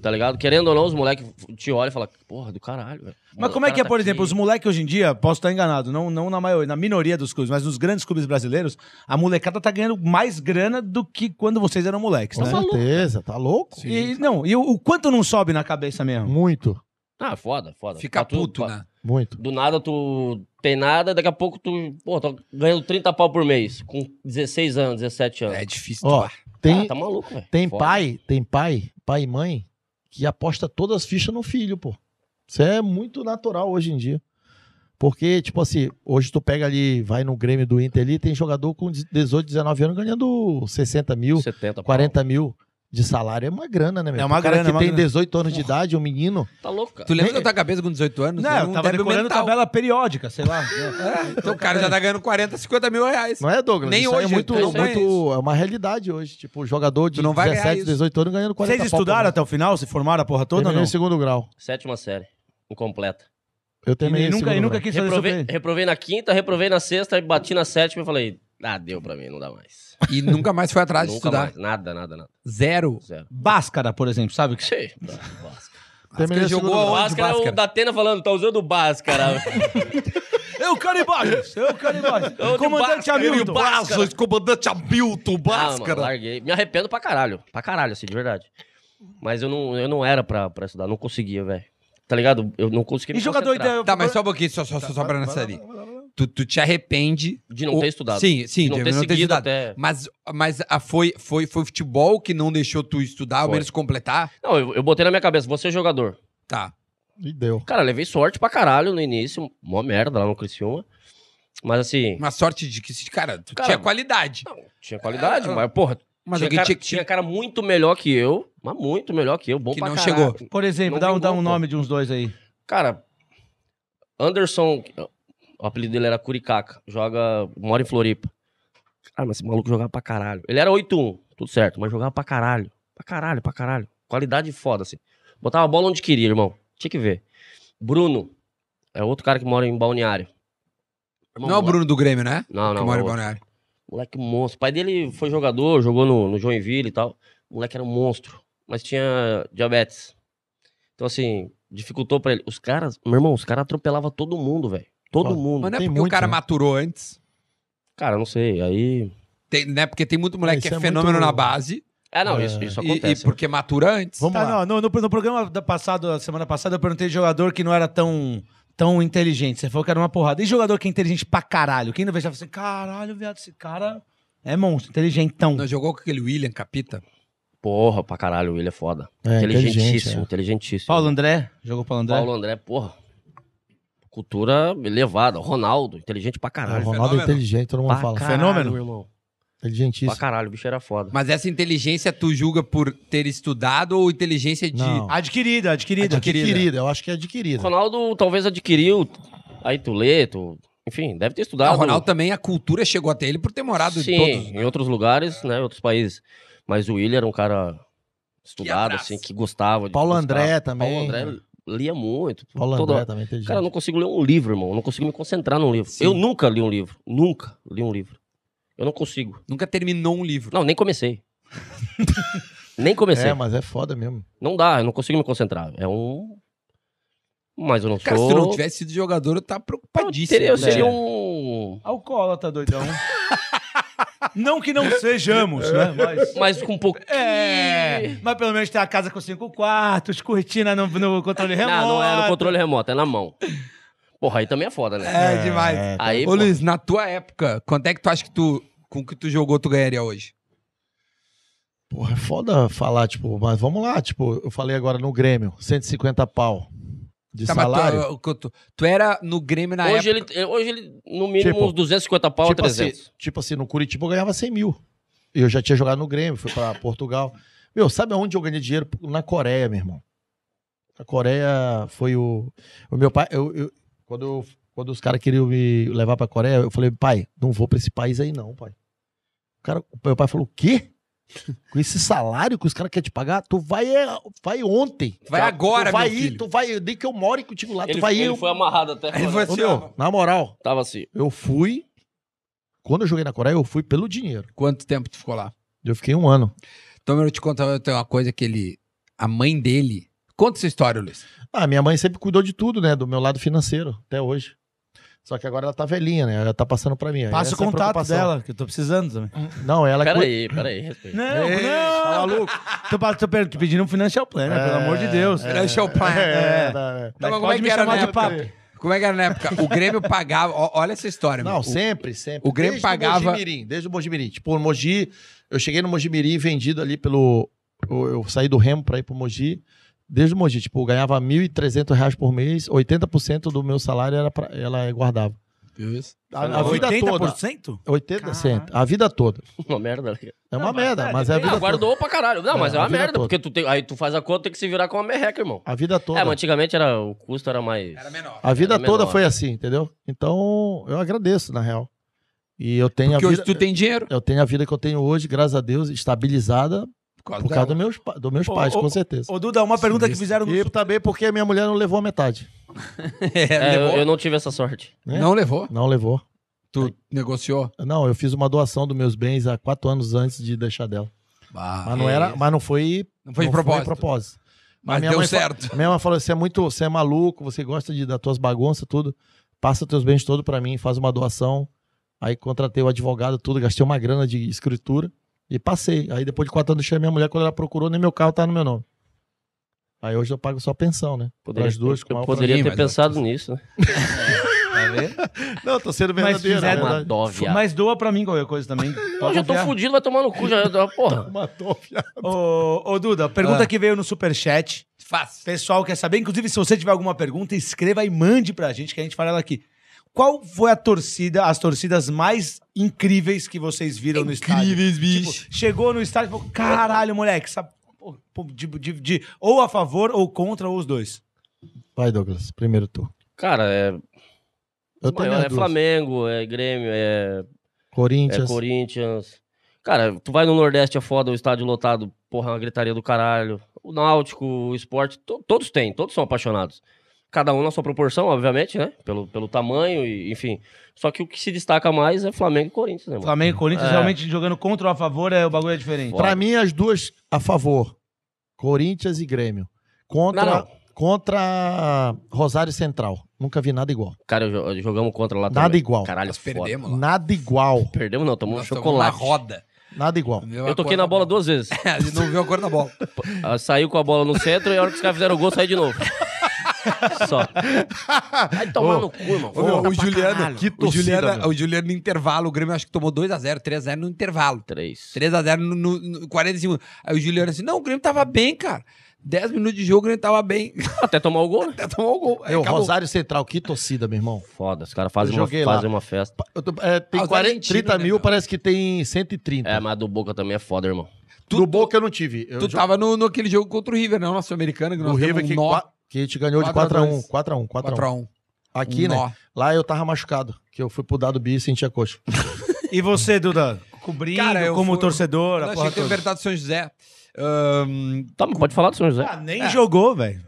Tá ligado? Querendo ou não, os moleques te olham e falam, porra, do caralho, velho. Mas como é que é, por tá exemplo, aqui. os moleques hoje em dia, posso estar enganado, não, não na maioria, na minoria dos clubes, mas nos grandes clubes brasileiros, a molecada tá ganhando mais grana do que quando vocês eram moleques. Com Tá? certeza, tá louco? E, não, e o, o quanto não sobe na cabeça mesmo? Muito, Ah, foda, foda. Fica tu- puto, né? muito. Do nada tu tem nada, daqui a pouco tu, pô, tô ganhando 30 pau por mês, com 16 anos, 17 anos. É difícil. Ó, tu- Tem, Ah, tá maluco, velho. tem Foda. pai, tem pai, pai e mãe, que aposta todas as fichas no filho, pô. Isso é muito natural hoje em dia. Porque, tipo assim, hoje tu pega ali, vai no Grêmio do Inter ali, tem jogador com 18, 19 anos ganhando 60 mil, 70 pau. 40 mil de salário. É uma grana, né, meu? É uma O cara grana, que é uma tem grana. 18 anos de idade, um menino. Tá louco, cara. Tu lembra da tua cabeça com 18 anos? Não, eu um tava decorando mental. tabela periódica, sei lá. É, então o cara já tá ganhando 40, 50 mil reais. Não é, Douglas? Nem Isso aí hoje, é muito, ganha muito. É uma realidade hoje. Tipo, jogador de Tu não vai ganhar 17, isso. 18 anos ganhando 40 Vocês estudaram até o final? Se formaram a porra toda ou Terminei não? em segundo grau. Sétima série, incompleta. Eu terminei E nunca, e nunca grau. quis fazer Reprovei, reprovei na quinta, reprovei na sexta, e bati na sétima e falei, ah, deu pra mim, não dá mais. E nunca mais foi atrás de Nunca estudar. mais, nada, nada, nada. Zero. Zero. Báscara, por exemplo, sabe? que Sei. Báscara. Terminei Ele segundo jogou aonde, Báscara é o da Atena falando, tá usando Báscara. [laughs] Eu quero imagens! Eu quero imagens! Eu de Comandante Báscara, Hamilton! Báscara, comandante Hamilton, Ah, mano, larguei. Me arrependo pra caralho. Pra caralho, assim, de verdade. Mas eu não, eu não era pra, pra estudar, não conseguia, velho. Tá ligado? Eu não conseguia E me jogador... concentrar. de- Tá, mas só um pouquinho, só, só, só, só pra nessa ali. Tu, tu te arrepende. De não o- ter estudado. Sim, sim, de não de ter não ter estudado. até... Mas, mas a, foi, foi, foi o futebol que não deixou tu estudar, ao Foi. menos completar? Não, eu, eu botei na minha cabeça, vou ser jogador. Tá. E deu. Cara, levei sorte pra caralho no início, mó merda lá no Criciúma. Mas assim, Uma sorte de que, cara, tu Cara, tinha qualidade. não, tinha qualidade, É, mas porra, Mas tinha, alguém cara, tinha que tinha cara muito melhor que eu, mas muito melhor que eu, bom Que pra não caralho. chegou. Por exemplo, Não dá, um- dá um pô. nome de uns dois aí. Cara, Anderson, o apelido dele era Curicaca, joga, mora em Floripa. Cara, mas esse maluco jogava pra caralho. Ele era 8-1, tudo certo, mas jogava pra caralho. Pra caralho, pra caralho. Qualidade foda, assim. Botava a bola onde queria, irmão. Tinha que ver. Bruno, é outro cara que mora em Balneário. Irmão, Não é o Bruno do Grêmio, né? Não, não. que mora é em. Balneário. Moleque monstro. O pai dele foi jogador, jogou no, no Joinville e tal. O moleque era um monstro, mas tinha diabetes. Então, assim, dificultou pra ele. Os caras, meu irmão, os caras atropelavam todo mundo, velho. Todo Foda. mundo. Mas não é Tem porque o muito, cara né? maturou antes. Cara, não sei. Aí. Tem, né? Porque tem muito moleque isso que é, é fenômeno muito- na base. É, não, É. isso, isso E, e acontece. porque matura antes. Vamos Tá, lá. não, no, no, programa da passado, semana passada, eu perguntei de jogador que não era tão, tão inteligente. Você falou que era uma porrada. E jogador que é inteligente pra caralho? Quem não veja assim, caralho, viado, esse cara é monstro, inteligentão. Não jogou com aquele William Capita? Porra, pra caralho, ele é foda. É, inteligentíssimo, inteligente, é. inteligentíssimo. Paulo André? Jogou Paulo André? Paulo André, porra. Cultura elevada. Ronaldo, inteligente pra É, o caralho. Ronaldo é inteligente, todo mundo Pra fala. caralho, Fenômeno? Inteligentíssimo. Pra caralho, o bicho era foda. Mas essa inteligência tu julga por ter estudado ou inteligência de. Não. Adquirida, adquirida. Adquirida, eu acho que é adquirida. Ronaldo talvez adquiriu. Aí tu lê, tu... Enfim, deve ter Ah, estudado. o Ronaldo também, a cultura chegou até ele por ter morado Sim, em todos. em outros lugares, né? Em outros países. Mas o William era um cara estudado, assim, que gostava de Paulo buscar. André também. Paulo André lia muito. Paulo Toda- André também. Cara, eu não consigo ler um livro, irmão. Eu não consigo me concentrar num livro. Sim. Eu nunca li um livro. Nunca li um livro. Eu não consigo. Nunca terminou um livro. Não, nem comecei. [laughs] nem comecei. É, mas é foda mesmo. Não dá, eu não consigo me concentrar. É um. Mas eu não Cara, sou. se tu não tivesse sido jogador, eu tava eu preocupadíssimo. teria, eu né? seria um. Alcoólatra, doidão. [laughs] não que não sejamos, né? Mas... Mas com um pouquinho. É, mas pelo menos tem a casa com cinco quartos, cortina no, no controle remoto. Não, não é no controle remoto, é na mão. Porra, aí também é foda, né? É, demais. É, Aí, Ô, pô, Luiz, na tua época, quanto é que tu acha que tu, com o que tu jogou, tu ganharia hoje? Porra, é foda falar, tipo, mas vamos lá, tipo, eu falei agora no Grêmio, 150 pau. De Tá, mas salário. Tu, tu, tu era no Grêmio na Hoje época. ele, hoje ele, no mínimo, Tipo, uns 250 pau tipo, a assim, 300. tipo assim, no Curitiba eu ganhava 100 mil. Eu já tinha jogado no Grêmio, fui pra [laughs] Portugal. Meu, sabe aonde eu ganhei dinheiro? Na Coreia, meu irmão. A Coreia foi o. O meu pai. Eu, eu- quando, eu- quando os caras queriam me levar pra Coreia, eu falei, pai, não vou pra esse país aí, não, pai. O cara, o meu pai falou, o quê? Com esse salário que os caras querem te pagar, tu vai, é, vai ontem. Vai agora, tu vai meu ir, filho. tu vai, nem que eu more contigo lá, Ele, tu vai ir. ele foi amarrado até. Ele foi assim, ó. na moral, Tava assim. eu fui. Quando eu joguei na Coreia, eu fui pelo dinheiro. Quanto tempo tu ficou lá? Eu fiquei um ano. Então eu te contar eu tenho uma coisa que ele. A mãe dele. Conta essa história, Luiz. Ah, minha mãe sempre cuidou de tudo, né? Do meu lado financeiro, até hoje. Só que agora ela tá velhinha, né? Ela tá passando pra mim. Passa o Essa é a contato preocupação. dela, que eu tô precisando também. Não, ela Pera cui- aí, pera aí, respeita. Não, Ei, não. Tá maluco? Tô, pa- tô pedindo um financial plan, né? Pelo amor de Deus. é. Financial plan. É, tá, é. Não, Mas mas como pode é que me era chamar na de época? papo. Como é que era na época? O Grêmio pagava. ó, olha essa história, Não, meu. O- sempre, sempre. o Grêmio Desde pagava- O Mojimirim, desde o Mojimirim. Tipo, o Mogi, eu cheguei no Mojimirim vendido ali pelo... Eu, eu saí do Remo pra ir pro Mogi. Desde o Mogi, tipo, eu ganhava 1.300 reais por mês, 80% do meu salário era pra, ela guardava. A, a vida toda. 80%? 80%. A vida toda. Uma merda. né? É uma Não, mas merda, é, mas é a Não, vida toda. guardou pra caralho. Não, mas É, é uma merda, toda. porque tu tem, aí tu faz a conta, tem que se virar com uma merreca, irmão. A vida toda. É, mas antigamente era, o custo era mais... Era menor. A vida Era toda menor. foi assim, entendeu? Então, eu agradeço, na real. E eu tenho Porque a hoje vida. tu tem dinheiro. Eu tenho a vida que eu tenho hoje, graças a Deus, estabilizada causa por causa dos meus, dos meus Ô, pais, ô, com certeza. Ô, Duda, uma pergunta que Sinistro. fizeram no E também porque a minha mulher não levou a metade. [laughs] É, É, eu, levou? eu não tive essa sorte. né? Não levou? Não levou. Tu negociou? Não, eu fiz uma doação dos meus bens há quatro anos antes de deixar dela. Mas não era, mas não foi. Não foi de propósito. propósito. Mas minha deu mãe fa- certo. Minha mãe falou: você é muito, você é maluco, você gosta de das tuas bagunças, tudo. Passa teus bens todos pra mim, faz uma doação. Aí contratei o advogado, tudo, gastei uma grana de escritura e passei. Aí depois de quatro anos deixei a minha mulher, quando ela procurou, nem meu carro tá no meu nome. Aí hoje eu pago só pensão, né? Poderia, Pras duas, com eu poderia ter mas- pensado nisso, né? Tá [laughs] vendo? Não, eu tô sendo Mas verdadeiro. é Uma dó. Mas doa pra mim qualquer coisa também. Eu Pode já tô fudido, vai tomar no cu, já. Porra. [laughs] Matou, viado. Ô, ô, Duda, pergunta Ah. que veio no superchat. Fácil. Pessoal quer saber, inclusive, se você tiver alguma pergunta, escreva e mande pra gente que a gente fala ela aqui. Qual foi a torcida, as torcidas mais incríveis que vocês viram no estádio? Incríveis, Tipo, bicho. chegou no estádio e falou: caralho, moleque, essa, de, de- de- ou a favor ou contra ou os dois. Vai, Douglas, primeiro tu. Cara, é, Eu tenho é duas. Flamengo, é Grêmio, é, é Corinthians. Corinthians. Cara, tu vai no Nordeste é foda, o estádio lotado, porra, é uma gritaria do caralho. O Náutico, o esporte, to- todos têm, todos são apaixonados. Cada um na sua proporção, obviamente, né? Pelo, pelo tamanho, e, enfim. Só que o que se destaca mais é Flamengo e Corinthians, né, mano? Flamengo e Corinthians É. realmente jogando contra ou a favor, é, o bagulho é diferente. Pra mim, as duas a favor. Corinthians e Grêmio. Contra, Não, não. contra Rosário Central. Nunca vi nada igual. Cara, jo- jogamos contra lá Nada também. igual. Caralho, Nós foda. perdemos lá. Nada igual. [laughs] Perdemos não, tomamos Nós tomamos chocolate. Uma roda. Nada igual. Eu toquei na bola duas vezes. [laughs] A gente não viu a cor da bola. [laughs] Ah, Saiu com a bola no centro e a hora que os caras fizeram o gol, saiu de novo. Só. Vai tomar Ô, no cu, irmão. Ô, meu, o Juliano, caralho. que o torcida, Juliano, meu. o Juliano no intervalo, o Grêmio acho que tomou 2x0, 3x0 no intervalo. Três. 3x0 no, no, no 45. Aí o Juliano assim, não, o Grêmio tava bem, cara. 10 minutos de jogo, o Grêmio tava bem. [laughs] Até tomar o gol, né? Até tomou o gol. Aí Eu. Rosário Central, que torcida, meu irmão. Foda, os caras fazem, uma, fazem uma festa. Eu tô- é, tem Ah, os 40, argentinos, 30 né, mil, meu? parece que tem 130. É, mas a do Boca também é foda, irmão. Tu- Do Boca eu não tive. Eu Tu jo- tava no, no aquele jogo contra o River, não? Na Sul-Americana, que nós River que, nó. qua- que a gente ganhou de 4 a 4x1. 2. 4x1, 4x1. 4x1. Aqui, um né? nó. Lá eu tava machucado, que eu fui pro dado bi e senti a coxa. E você, Duda? Cobrindo Cara, eu como fui- torcedor, Eu a achei que toda. verdade São José. Ahn, Tá, pode falar do São José. Ah, nem É. jogou, velho.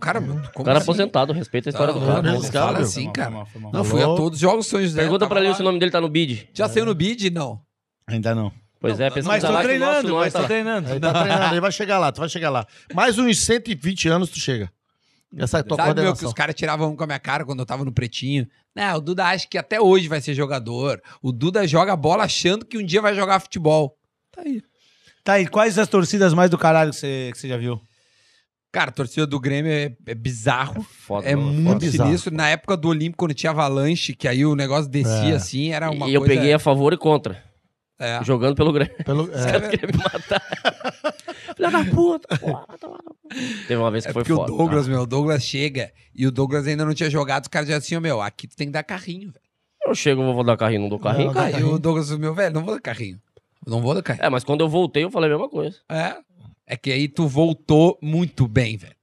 cara, Como cara é assim? aposentado, respeita a história Não, do cara. não, cara, assim, Foi mal, cara. foi mal, foi mal. Não, fui a todos os jogos do São José. Pergunta pra ele se o nome dele tá no bid. Já saiu no bid? Não. Ainda não. Pois é, Não, pesquisa Mas tô treinando, mas tá tô lá. treinando. Aí tá treinando, aí vai chegar lá, tu vai chegar lá. Mais uns 120 anos tu chega. Essa é a tua Sabe, meu, que os caras tiravam com a minha cara quando eu tava no pretinho? Não, o Duda acha que até hoje vai ser jogador. O Duda joga bola achando que um dia vai jogar futebol. Tá aí. Tá, e quais as torcidas mais do caralho que você, que você já viu? Cara, a torcida do Grêmio é, é bizarro. Foda, É muito foda. bizarro. sinistro. Na época do Olímpico, quando tinha avalanche, que aí o negócio descia É. assim, era uma E eu coisa... peguei a favor e contra. É. Jogando pelo Grêmio. Pelo, [laughs] Os é, caras queriam me matar. [laughs] Filha da puta, cu. Teve uma vez que É foi porque foda. o Douglas, meu, o Douglas chega e o Douglas ainda não tinha jogado, os caras já assim, meu, aqui tu tem que dar carrinho, velho. Eu chego, vou dar carrinho, não dou carrinho, Não, cara. carrinho. o Douglas, meu, velho, não vou dar carrinho. Não vou dar carrinho. É, mas quando eu voltei, eu falei a mesma coisa. É. É que aí tu voltou muito bem, velho.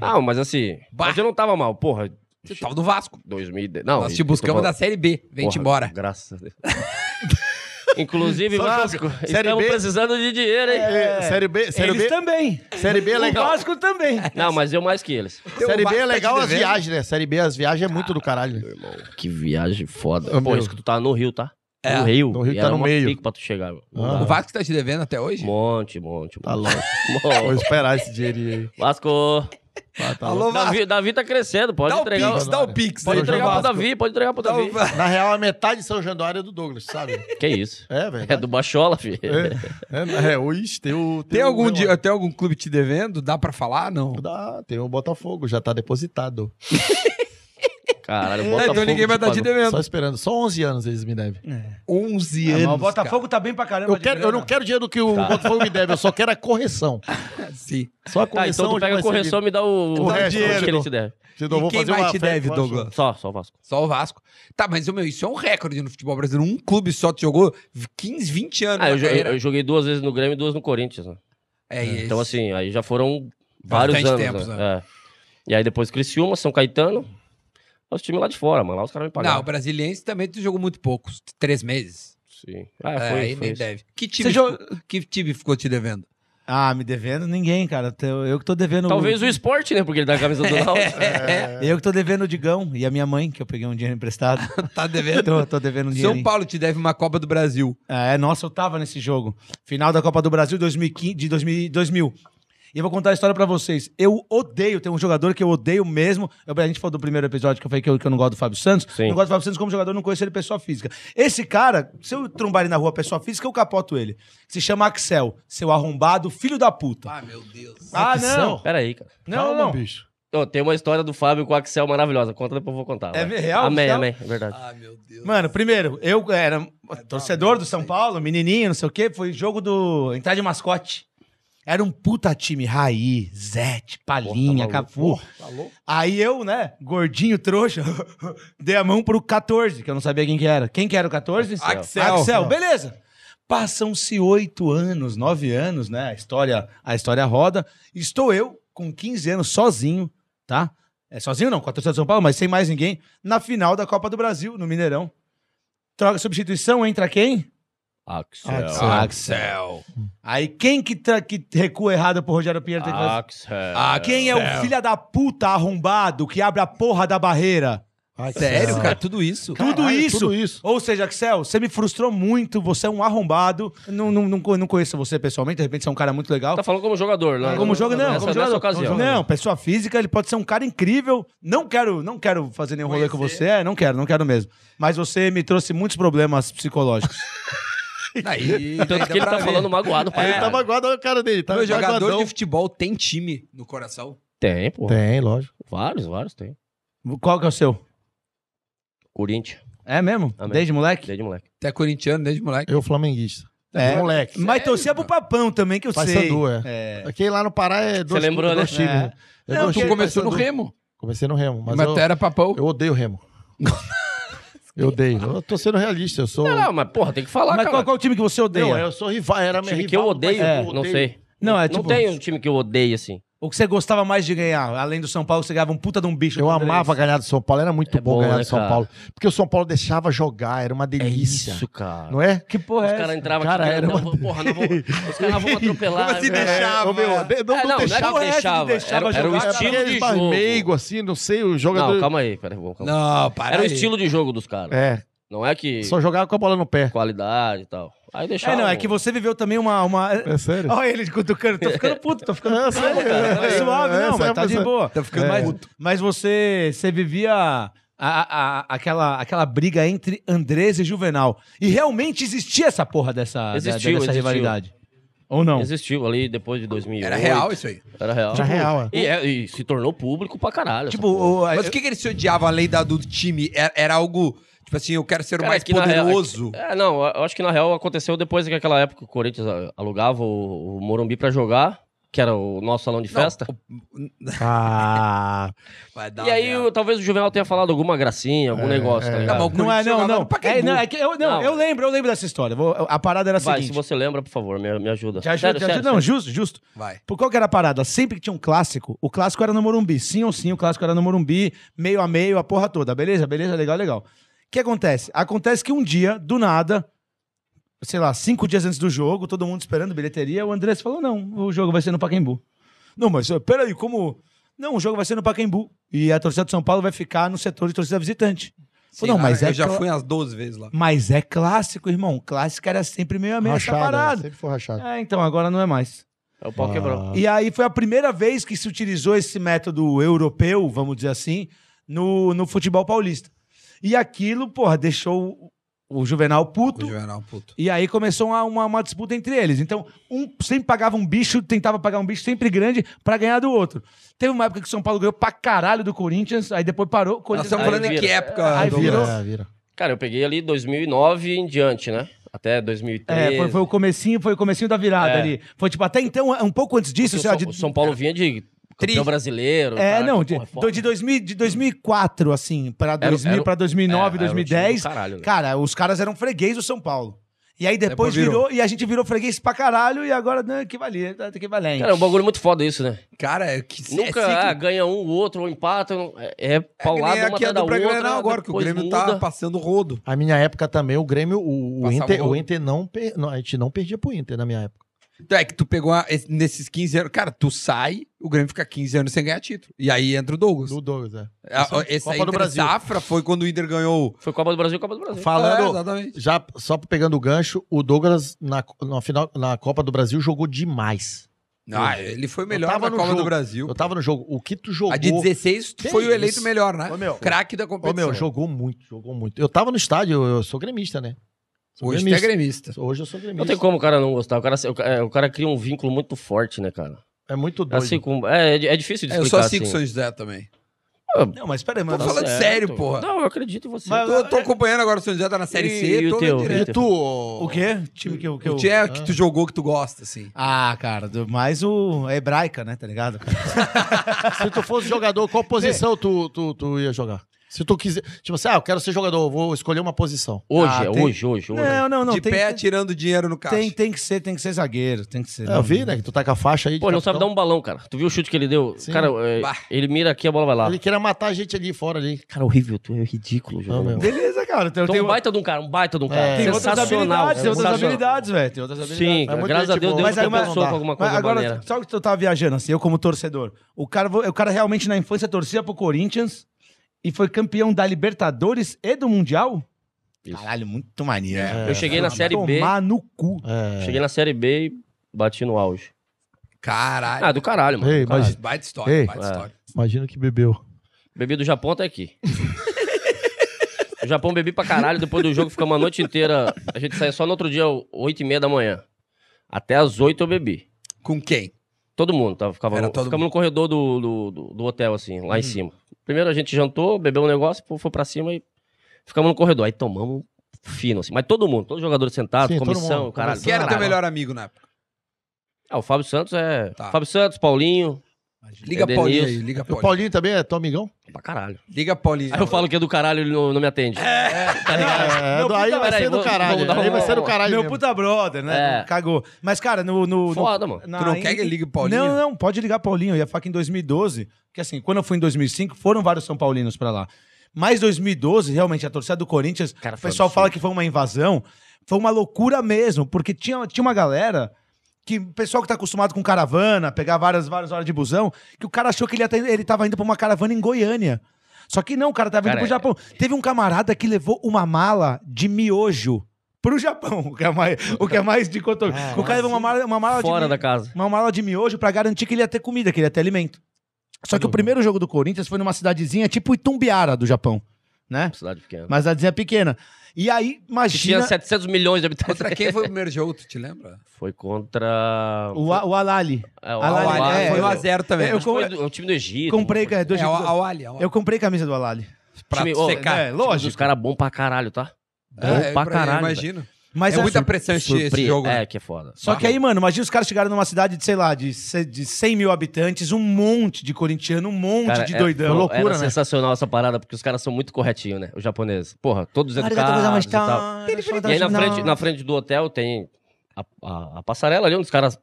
Não, mas assim, Bah. mas eu não tava mal, porra. Você tava no Vasco. 2010. Não, Nós e- te buscamos eu tô da Série B. Vem-te Porra, embora. Graças a Deus. [laughs] Inclusive, Vasco, Série estamos B? precisando de dinheiro, hein? É, Série B, série Eles B, também. série B é O legal. Vasco também. [laughs] Não, mas eu mais que eles. Teu Série B é tá legal te as viagens, né? Série B, as viagens é muito do caralho. Meu irmão, que viagem foda. Ô, Pô, meu. isso que tu tá no Rio, tá? É, no Rio. no Rio E tá no meio. pra tu chegar. Ah. O Vasco tá te devendo até hoje? Monte, monte, Tá monte. louco. [laughs] Vou Monte. esperar esse dinheirinho aí. Vasco. Ah, tá Alô. Davi, Davi tá crescendo, pode Dá o entregar. Pix, dá o Pix. Pode entregar Vasco. pro Davi, pode entregar pro Davi. o- Na real, a metade de São Januário é do Douglas, sabe? Que isso? É, velho. É do Bachola, filho. É, é, o Is, tem o. Tem o- algum, o- dia, tem algum clube te devendo? Dá pra falar? Não. Dá, tem o Botafogo, já tá depositado. [laughs] Caralho, o É, Botafogo. então ninguém vai te estar te devendo. Só esperando. Só 11 anos eles me devem. 11 Ah, anos. mas o Botafogo tá bem pra caramba. Eu, quero, eu não quero dinheiro que o Botafogo me deve, eu só quero a correção. cara. [laughs] Sim. Só a Tá, correção. então tu pega a correção e me dá o, O resto, dinheiro que ele te te deve. Senão eu E vou quem fazer mais uma te deve, Douglas? Só, só o Vasco. Só o Vasco. Tá, mas meu, isso é um recorde no futebol brasileiro. Um clube só te jogou 15, 20 anos. Ah, eu, eu joguei duas vezes no Grêmio e duas no Corinthians, né? É isso. Então, assim, aí já foram vários Bastante anos. tempos, né? É. E aí depois Criciúma, São Caetano, os times lá de fora, mano. Lá os caras me Não, o pagaram. brasiliense também tu jogou muito poucos. Três meses. Sim. Ah, É, foi, aí foi nem isso. deve. Que time, joga- ficou- que time ficou te devendo? Ah, me devendo ninguém, cara. Eu eu que tô devendo. Talvez o esporte, né? Porque ele dá a camisa do [laughs] Náutico. Eu que tô devendo o Digão e a minha mãe, que eu peguei um dinheiro emprestado. [laughs] Tá devendo? tô, tô devendo um dinheiro. São Paulo te deve uma Copa do Brasil. É, nossa, eu tava nesse jogo. Final da Copa do Brasil 2015, de 2000. 2000. E eu vou contar a história pra vocês. Eu odeio, tem um jogador que eu odeio mesmo. Eu- a gente falou do primeiro episódio que eu falei que eu, que eu não gosto do Fábio Santos. Sim. Não gosto do Fábio Santos como jogador, não conheço ele pessoa física. Esse cara, se eu trombar ele na rua pessoa física, eu capoto ele. Se chama Axel, seu arrombado, filho da puta. Ah, meu Deus. Ah, não. Pera aí, cara. Não, Calma, não. bicho. Ô, tem uma história do Fábio com o Axel maravilhosa. Conta depois eu vou contar. É vai. real, Amém, amém. É verdade. Ah, meu Deus. Mano, primeiro, eu era torcedor do São Paulo, menininho, não sei o quê. Foi jogo do. entrar de mascote. Era um puta time. Raí, Zete, Palinha, tá Cafu. Tá? Aí eu, né, gordinho, trouxa, [laughs] dei a mão pro 14, que eu não sabia quem que era. Quem que era o 14? Axel. Axel, beleza. Passam-se oito anos, nove anos, né? A história, a história roda. Estou eu, com 15 anos, sozinho, tá? É sozinho não, com a torcida de São Paulo, mas sem mais ninguém, na final da Copa do Brasil, no Mineirão. Troca substituição, entra quem? Axel. Axel. Axel. Aí quem que, tra- que recua errado pro Rogério Pinheiro tem que fazer? Axel. Ah, Quem é o filho da puta arrombado que abre a porra da barreira? Sério, cara? Tudo isso? Tudo Caralho, isso. tudo isso. Ou seja, Axel, você me frustrou muito, você é um arrombado. Não, não, não, co- não conheço você pessoalmente, de repente você é um cara muito legal. Tá falando como jogador, né? como jogo, não, como jogador. ocasião. Não, pessoa física, ele pode ser um cara incrível. Não quero, não quero fazer nenhum rolê com você, é, não quero, não quero mesmo. Mas você me trouxe muitos problemas psicológicos. [laughs] Aí, [laughs] Tanto que ele tá falando magoado É. ele. Tá magoado, olha o cara dele. Tá Meu jogador magoadão. de futebol tem time no coração. Tem, pô. Tem, lógico. Vários, vários tem. Qual que é o seu? Corinthians, É mesmo? Amém. Desde moleque? desde moleque. Até corintiano, desde moleque. Eu, flamenguista. É. Moleque. Mas torcia pro papão também, que eu Faz sei. Sandu, é. É. Aqui lá no Pará é dois, lembrou, dois né? times. É. né? É Não, Tu começou no. Remo. Comecei no Remo, mas, Mas, eu, tu era papão. eu odeio o Remo. [laughs] eu odeio. Eu tô sendo realista, eu sou... Não, não, mas porra, tem que falar, Mas cara. qual, qual time que você odeia? Não, eu sou rival, era meu time rival. que eu odeio, Paysandu, não odeio. sei. Não, é Não tipo- tem um time que eu odeio, assim. O que você gostava mais de ganhar? Além do São Paulo, você ganhava um puta de um bicho. Eu amava ganhar do São Paulo, era muito É bom, bom, ganhar né, do São cara? Paulo. Porque o São Paulo deixava jogar, era uma É delícia. isso, cara. Não é? Que porra Os é caras entravam Cara, aqui, era não, uma- porra, não vou, os caras vão atropelar. Como assim velho. deixava? meu, não, É, não, não, não é deixava. Essa de deixava. deixava Era, era o estilo de jogo. meigo, assim, não sei, o jogador... Não, calma aí, peraí, calma. Não, para Era o aí. estilo de jogo dos caras. É, Não é que só jogava com a bola no pé. qualidade e tal. Aí deixava. É, não, é que você viveu também uma. uma... É sério? Olha ele cutucando, tô ficando puto, tô ficando [laughs] É, puto. sério, cara. Tá é, suave, é, não, mas é tá de pessoa- boa. Tá ficando É. mais puto. Mas você, você vivia a- a- a- aquela, aquela briga entre Andrés e Juvenal. E realmente existia essa porra dessa, da- Existiu, dessa existiu. rivalidade. Ou não? Existiu ali depois de 2008. Era real isso aí. Era real. Era real, é. E, é- e se tornou público pra caralho. Tipo, o, Mas o que, que eles se odiavam além da, do time? Era, era algo, tipo assim, eu quero ser o Cara, mais que na real- poderoso. É, não, eu acho que na real aconteceu depois que aquela época o Corinthians ah, alugava o, o Morumbi pra jogar. que era o nosso salão de festa. Ah, [laughs] Vai dar E aí, eu- talvez o Juvenal tenha falado alguma gracinha, algum negócio, tá é. Tá Não é, não, não. É, não, é que eu, não, Não. eu lembro, eu lembro dessa história. Vou- a parada era a Vai, seguinte. se você lembra, por favor, me, me ajuda. Te ajuda, Sério, te ajuda. sério, Não, sério. justo, justo. Vai. Por qual que era a parada? Sempre que tinha um clássico, o clássico era no Morumbi. Sim ou sim, o clássico era no Morumbi, meio a meio, a porra toda. Beleza, beleza, legal, legal. O que acontece? Acontece que um dia, do nada, sei lá, cinco dias antes do jogo, todo mundo esperando bilheteria, o Andrés falou: não, o jogo vai ser no Pacaembu. Não, mas eh, peraí, como. Não, o jogo vai ser no Pacaembu. E a torcida de São Paulo vai ficar no setor de torcida visitante. Sim, não, mas eu é já cla- fui umas 12 vezes lá. Mas é clássico, irmão. Clássico era sempre meio a meio essa rachado. é, parada. Sempre foi rachado. É, então, agora não é mais. É o pau Ah. quebrou. E aí foi a primeira vez que se utilizou esse método europeu, vamos dizer assim, no, no futebol paulista. E aquilo, porra, deixou o, o Juvenal O puto. Juvenal, puto. E aí começou uma, uma, uma disputa entre eles. Então, um sempre pagava um bicho, tentava pagar um bicho sempre grande pra ganhar do outro. Teve uma época que o São Paulo ganhou pra caralho do Corinthians, aí depois parou. o Nós Corinthians estamos falando em que época, Aí Douglas? virou. É, vira. Cara, eu peguei ali 2009 em diante, né? Até 2013. É, foi, foi o comecinho, foi o comecinho da virada É. ali. Foi tipo, até então, um pouco antes disso, o, São, de- o São Paulo vinha de. Campeão brasileiro. É, caraca, não, de, porra, do- de, 2000, de 2004, assim, pra Era- 2000, era pra 2009, É, era o time 2010. do caralho, né? Cara, os caras eram freguês do São Paulo. E aí depois Depois virou. virou, e a gente virou freguês pra caralho, e agora não, equivalia, tá equivalente. Cara, é um bagulho muito foda isso, né? Cara, é que Nunca é ah, ganha um, o outro, ou empata. É, é É que paulado nem uma atrás da outra. Grenal agora, que o Grêmio muda. tá passando rodo. A minha época também, o Grêmio, o, o Inter, o. Inter não, per- não, a gente não perdia pro Inter na minha época. Então, é que tu pegou a- esse- nesses 15 anos. Cara, tu sai, o Grêmio fica 15 anos sem ganhar título. E aí entra o Douglas. Do Douglas, é. A- Esse Copa aí do Brasil. safra foi quando o Inter ganhou. Foi Copa do Brasil, Copa do Brasil. É, Falando, exatamente. já só pegando o gancho, o Douglas na, na final, na Copa do Brasil jogou demais. Ah, ele foi o melhor Eu tava na no Copa jogo. do Brasil. Eu tava no jogo. O que tu jogou. A de 16 tu Que foi o eleito melhor, né? Ô, meu. Craque da Ô, competição. meu, jogou muito, jogou muito. Eu tava no estádio, eu, eu sou gremista, né? Sou Hoje tu é gremista. Hoje eu sou gremista. Não tem como o cara não gostar. O cara, o, cara- o cara cria um vínculo muito forte, né, cara? É muito doido. Assim, com, é, é difícil de É, eu explicar sou assim com o assim. São José também. Não, mas peraí, Tô mano. falando certo. sério, porra. Não, eu acredito em você. Mas- Eu tô acompanhando agora o São José, tá na Série E- C, e o tô teu? vendo E direto. tu? O quê? Time que eu. Que O eu... time é que tu jogou que tu gosta, assim. Ah, cara, do- mais o é hebraica, né? Tá ligado? [laughs] Se tu fosse jogador, qual posição tu, tu, tu ia jogar? Se tu quiser. Tipo assim, ah, eu quero ser jogador, eu vou escolher uma posição. Hoje, Ah, é tem- hoje, hoje, hoje. Não, não, não. de tem, pé, tem, tirando dinheiro no caixa. tem, tem que ser, tem que ser zagueiro. Tem que ser. É, eu vi, né? Que tu tá com a faixa aí. de Pô, ele não sabe dar um balão, cara. Tu viu o chute que ele deu? Sim. Cara, é, ele mira aqui, a bola vai lá. Ele queria matar a gente ali fora ali. Cara, horrível. Tu é ridículo. Beleza, cara. Então, tem, um baita de um cara, um baita de um cara. É. tem outras habilidades, tem outras habilidades, velho. Tem outras habilidades. Sim, É graças a Deus. Deus Mas aí, com alguma coisa agora, sabe o que eu tava viajando assim, eu como torcedor? O cara, o cara realmente na infância torcia pro Corinthians e foi campeão da Libertadores e do Mundial? Isso. Caralho, muito maneiro. É, Eu cheguei na Série B, Tomar no cu. É. cheguei na Série B e bati no auge. Caralho. Ah, do caralho, mano. Ei, do caralho. mas- Baita história, Ei. baita É. história. Imagina que bebeu. Bebi do Japão até aqui. [laughs] o Japão bebi pra caralho, depois do jogo ficamos a noite inteira. A gente saía só no outro dia, 8 e meia da manhã. Até as 8 eu bebi. Com quem? Todo mundo, tava, ficava Era todo ficamos no corredor do, do, do- do hotel, assim, lá em cima. Primeiro a gente jantou, bebeu um negócio, foi pra cima e ficamos no corredor. Aí tomamos fino, assim. Mas todo mundo, todos os jogadores sentados, Sim, comissão, mundo, caralho. Quem era teu melhor amigo na época? Ah, o Fábio Santos é. Tá. Fábio Santos, Paulinho, Liga É Paulinho aí, liga O Paulinho. Paulinho também é teu amigão? pra caralho. Liga Paulinho. Aí eu falo que é do caralho ele não, não me atende. É, Meu do- aí puta- vai peraí, ser do caralho. Aí vai ser do caralho Meu mesmo. puta brother, né? É. Cagou. Mas, cara, no. no Foda, no, mano. na- Tu não quer que ligue o Paulinho? Não, não, pode ligar Paulinho. Eu ia falar que em 2012, que assim, quando eu fui em 2005, foram vários São Paulinos pra lá. Mas 2012, realmente, a torcida do Corinthians, Cara, o pessoal absurdo. fala que foi uma invasão, foi uma loucura mesmo, porque tinha, tinha uma galera que o pessoal que tá acostumado com caravana, pegar várias, várias horas de busão, que o cara achou que ele, ter- ele tava indo pra uma caravana em Goiânia. Só que não, o cara tava indo Cara, pro é- Japão. Teve um camarada que levou uma mala de miojo pro Japão, [laughs] o que é mais, o que é mais dicotomia. Ah, o cara levou uma mala, uma mala de Fora mi- da casa. uma mala de miojo pra garantir que ele ia ter comida, que ele ia ter alimento. Só que o primeiro jogo do Corinthians foi numa cidadezinha tipo Itumbiara do Japão, né? Cidade pequena. Uma cidadezinha pequena. E aí, Que imagina tinha 700 milhões de habitantes. Contra quem foi o primeiro jogo, tu te lembra? Foi contra. o, A- o Alali. É, o Alali, Al- Al- é, foi eu- 1x0 também. eu Acho que foi do- é um time do Egito. Comprei, é, do É, Egito. ao Ali. Eu comprei camisa do Alali. Pra time- secar. É, lógico. Os caras bons pra caralho, tá? Bom É, pra pra- caralho. Imagino. Mas é é muita pressão esse, esse jogo. né? É, que é foda. Só que aí, mano, imagina os caras chegaram numa cidade de, sei lá, de, de 100 mil habitantes, um monte de corintiano, um monte Cara, de é- doidão. foi loucura, Era né? sensacional essa parada, porque os caras são muito corretinhos, né? Os japoneses. Porra, todos educados e tal. E aí na frente, na frente do hotel tem a, a- a passarela ali onde os caras.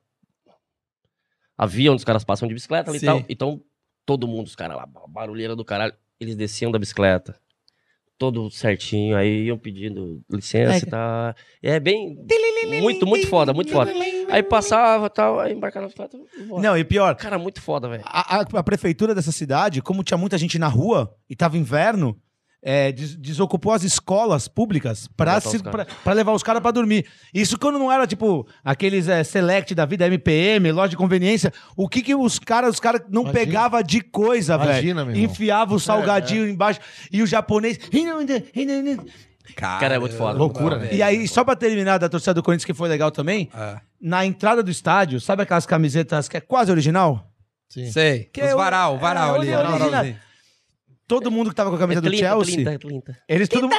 A via onde os caras passam de bicicleta ali e tal. Então, todo mundo, os caras lá, barulheira do caralho, eles desciam da bicicleta. Todo certinho, aí iam pedindo licença e tal. É bem. Muito, muito foda, muito foda. Aí passava e tal, aí embarcava e embora. Não, e pior, Cara, muito foda, velho. a, a- a prefeitura dessa cidade, como tinha muita gente na rua e tava inverno, é, des- desocupou as escolas públicas pra, botar os se- caras. pra- pra levar os caras pra dormir. Isso quando não era, tipo, aqueles é, select da vida, MPM, loja de conveniência. O que que os caras, os caras não Imagina. pegava de coisa, velho? Imagina, meu irmão. Enfiava o [laughs] salgadinho embaixo e o japonês... Cara, é muito foda. Loucura, né? E aí, só pra terminar da torcida do Corinthians, que foi legal também, É. na entrada do estádio, sabe aquelas camisetas que é quase original? Sim. Sei. Que Os é o- varal, é, varal ali. é ó, original. Todo mundo que tava com a camisa É do 30, Chelsea, 30, 30. eles tudo...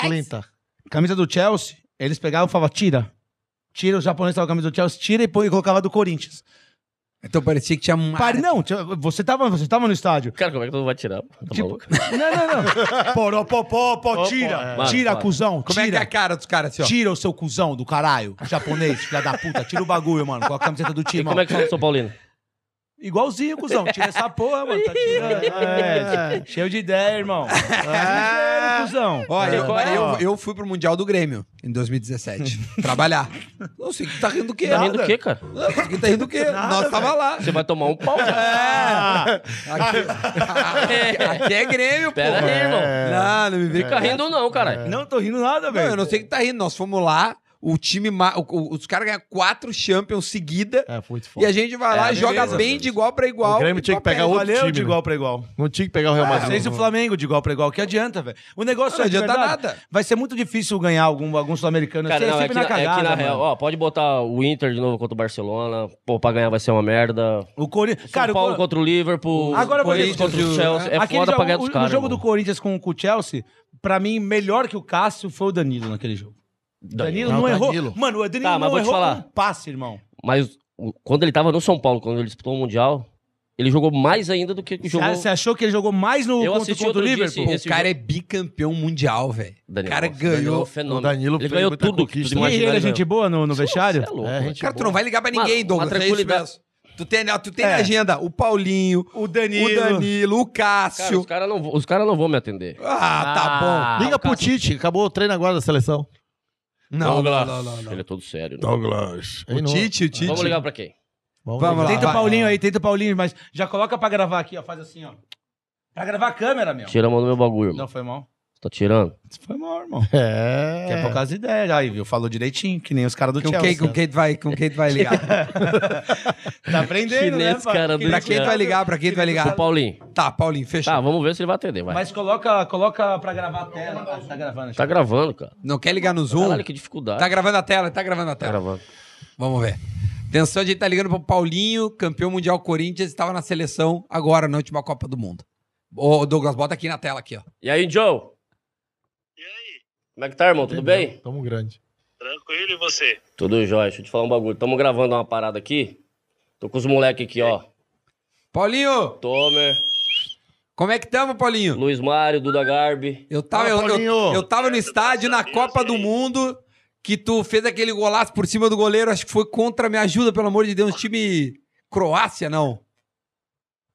Clinta. Camisa do Chelsea, eles pegavam e falavam, tira. Tira, os japoneses estavam com a camisa do Chelsea, tira e, põe, e colocava do Corinthians. Então parecia que tinha um. Pare, não, você tava, você tava no estádio. Cara, como é que tu não vai tirar? Tá Tipo, maluco? [laughs] não, não, não. [laughs] Poró, pó, pó, pó, tira. é. Mano, tira, mano. cuzão, Como é que é a tira. cara dos caras assim, ó? Tira o seu cuzão do caralho, japonês, filha da puta. Tira o bagulho, mano, com a camiseta do E time. como é que fala do São Paulino? Igualzinho, cuzão. Tira essa porra, mano. Tá tirando. [laughs] É, cheio de ideia, irmão. É, cuzão. Olha, eu, é? eu, eu fui pro Mundial do Grêmio em 2017. [laughs] trabalhar. Não sei, tá rindo do quê? Tá rindo o quê, cara? Não, tá rindo do quê? Nós tava lá. Você vai tomar um pau? cara. É. Aqui, aqui é Grêmio, pô. Pera aí, irmão. Não, não me vem Fica rindo não, caralho. Não tô rindo nada, Não, velho. eu não sei que tá rindo. Nós fomos lá, o time. o- o- os caras ganham quatro Champions seguida. É, muito E foda. a gente vai lá É, e joga beleza. bem de igual pra igual. O Grêmio e tinha que pegar outro time, de igual pra igual. Não tinha que pegar o Real Madrid. Fez o Flamengo de igual pra igual. Que adianta, velho? O negócio Não é de adianta verdade, nada. Vai ser muito difícil ganhar algum, algum sul-americano. Cara, não, é sempre que, na na, é cagada, na real, ó, pode botar o Inter de novo contra o Barcelona. Pô, pra ganhar vai ser uma merda. O Corinthians... São Paulo o... contra o Liverpool. Agora eu vou Corinthians dizer- contra o Chelsea. É foda pra ganhar o- dos caras. O jogo do. Corinthians com, com o Chelsea, pra mim, melhor que o Cássio foi o Danilo naquele jogo. Danilo Não, não, errou. Danilo. Mano, o Danilo Tá, mas não vou te errou falar. um passe, irmão. Mas quando ele tava no São Paulo, quando ele disputou o Mundial, ele jogou mais ainda do que Você jogou... você achou que ele jogou mais no Eu contra, assisti contra o Liverpool? Pô, esse o cara jogo- é bicampeão mundial, velho. O Danilo, cara Danilo é ganhou. fenômeno. O Danilo ele ganhou tudo. que conquista. tu E ele é gente boa no, no vestiário? Você é louco, É, Cara, tu boa. não vai ligar pra ninguém, uma Douglas. É tranquilidade. Tu tem, tu tem É. agenda o Paulinho, O Danilo. o Danilo, o Cara, Cássio. os caras não, os cara não vão me atender. Ah, tá bom. Liga o pro Tite, acabou o treino agora da seleção. Não, não, Douglas. não, não, não. Ele é todo sério. né? Douglas. O Tite, o Tite. Vamos ligar pra quem? Vamos, Vamos lá. Tenta o. Paulinho aí, tenta o Paulinho, mas já coloca pra gravar aqui, ó. Faz assim, ó. Pra gravar a câmera, meu. Tira a mão do meu bagulho, irmão. Não, foi mal. Tá tirando? Foi mal, irmão. É. Que é por causa de ideia. Aí, viu? Falou direitinho, que nem os caras do Com Chelsea. quem, com quem tu vai, com quem tu vai ligar? [laughs] Tá aprendendo, Que nem né, os pai? cara do Que pra quem tu vai ligar? Pra quem tu vai O ligar? Paulinho. Tá, Paulinho, fechou. Tá, vamos ver se ele vai atender, vai. Mas coloca, coloca pra gravar a tela. Ah, tá gravando. Tá gravando, cara. Não quer ligar no Zoom? Caralho, que dificuldade. Tá gravando a tela, tá gravando a Tá tela. gravando. Vamos ver. Atenção, a gente tá ligando pro Paulinho, campeão mundial Corinthians, estava na seleção agora, na última Copa do Mundo. Ô, Douglas, bota aqui na tela, aqui, ó. E aí, Joe? Como é que tá, irmão? Tudo bem? Tamo grande. Tranquilo e você? Tudo jóia. Deixa eu te falar um bagulho. Tamo gravando uma parada aqui. Tô com os moleques aqui, ó. Paulinho, Tomer, como é que tamo, Paulinho? Luiz Mário, Duda Garbi. Eu tava, Fala, eu, eu, Paulinho. eu tava no estádio na Copa do Mundo que tu fez aquele golaço por cima do goleiro, acho que foi contra, me ajuda, pelo amor de Deus, time Croácia, não.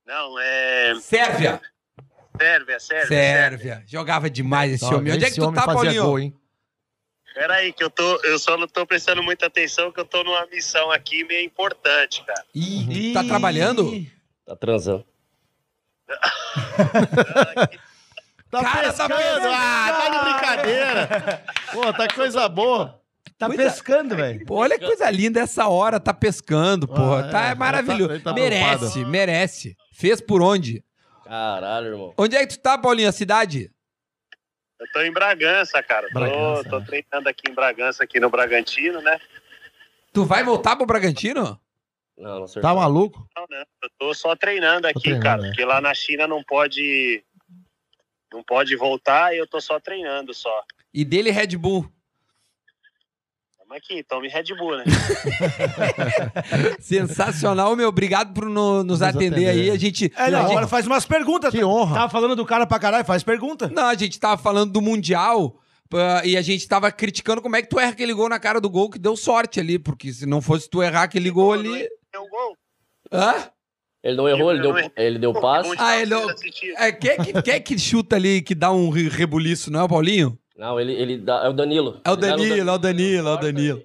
Não, é. Sérvia. Sérvia, Sérvia. Sérvia. Jogava demais esse homem. Onde é que tu tá, Paulinho? gol, hein? Pera aí, que eu, tô, eu só não tô prestando muita atenção, que eu tô numa missão aqui meio importante, cara. Ih, tá trabalhando? Tá transando. [laughs] Tá Cara, tá pescando! ah, tá de brincadeira! Pô, tá coisa boa. Tá Cuida- pescando, velho. Pô, olha que coisa linda essa hora, tá pescando, porra. Ah, tá é, maravilhoso. tá- tá merece, preocupado. merece. Fez por onde? Caralho, irmão. Onde é que tu tá, Paulinho? A cidade? Eu tô em Bragança, cara. Tô, Bragança, tô né? treinando aqui em Bragança, aqui no Bragantino, né? Tu vai voltar pro Bragantino? Não, não acertou. Tá maluco? Não, não. Eu tô só treinando aqui, treinando, cara. né? Porque lá na China não pode. Não pode voltar e eu tô só treinando só. E dele Red Bull. Tamo aqui, tome Red Bull, né? [laughs] Sensacional, meu. Obrigado por no- nos atender, atender. aí. A gente. É, não, a gente- agora faz umas perguntas. Que honra. Tava falando do cara pra caralho, faz pergunta. Não, a gente tava falando do Mundial. pá, E a gente tava criticando como é que tu erra aquele gol na cara do gol, que deu sorte ali, porque se não fosse tu errar aquele gol ali. Deu um gol. Hã? Ele não errou, ele deu, ele deu passe. Ah, ele não- É, quem, é que, quem é que chuta ali que dá um re- rebuliço, não é o Paulinho? Não, ele, ele dá, é o Danilo. É o Danilo, Dan- é o Danilo, é o Danilo.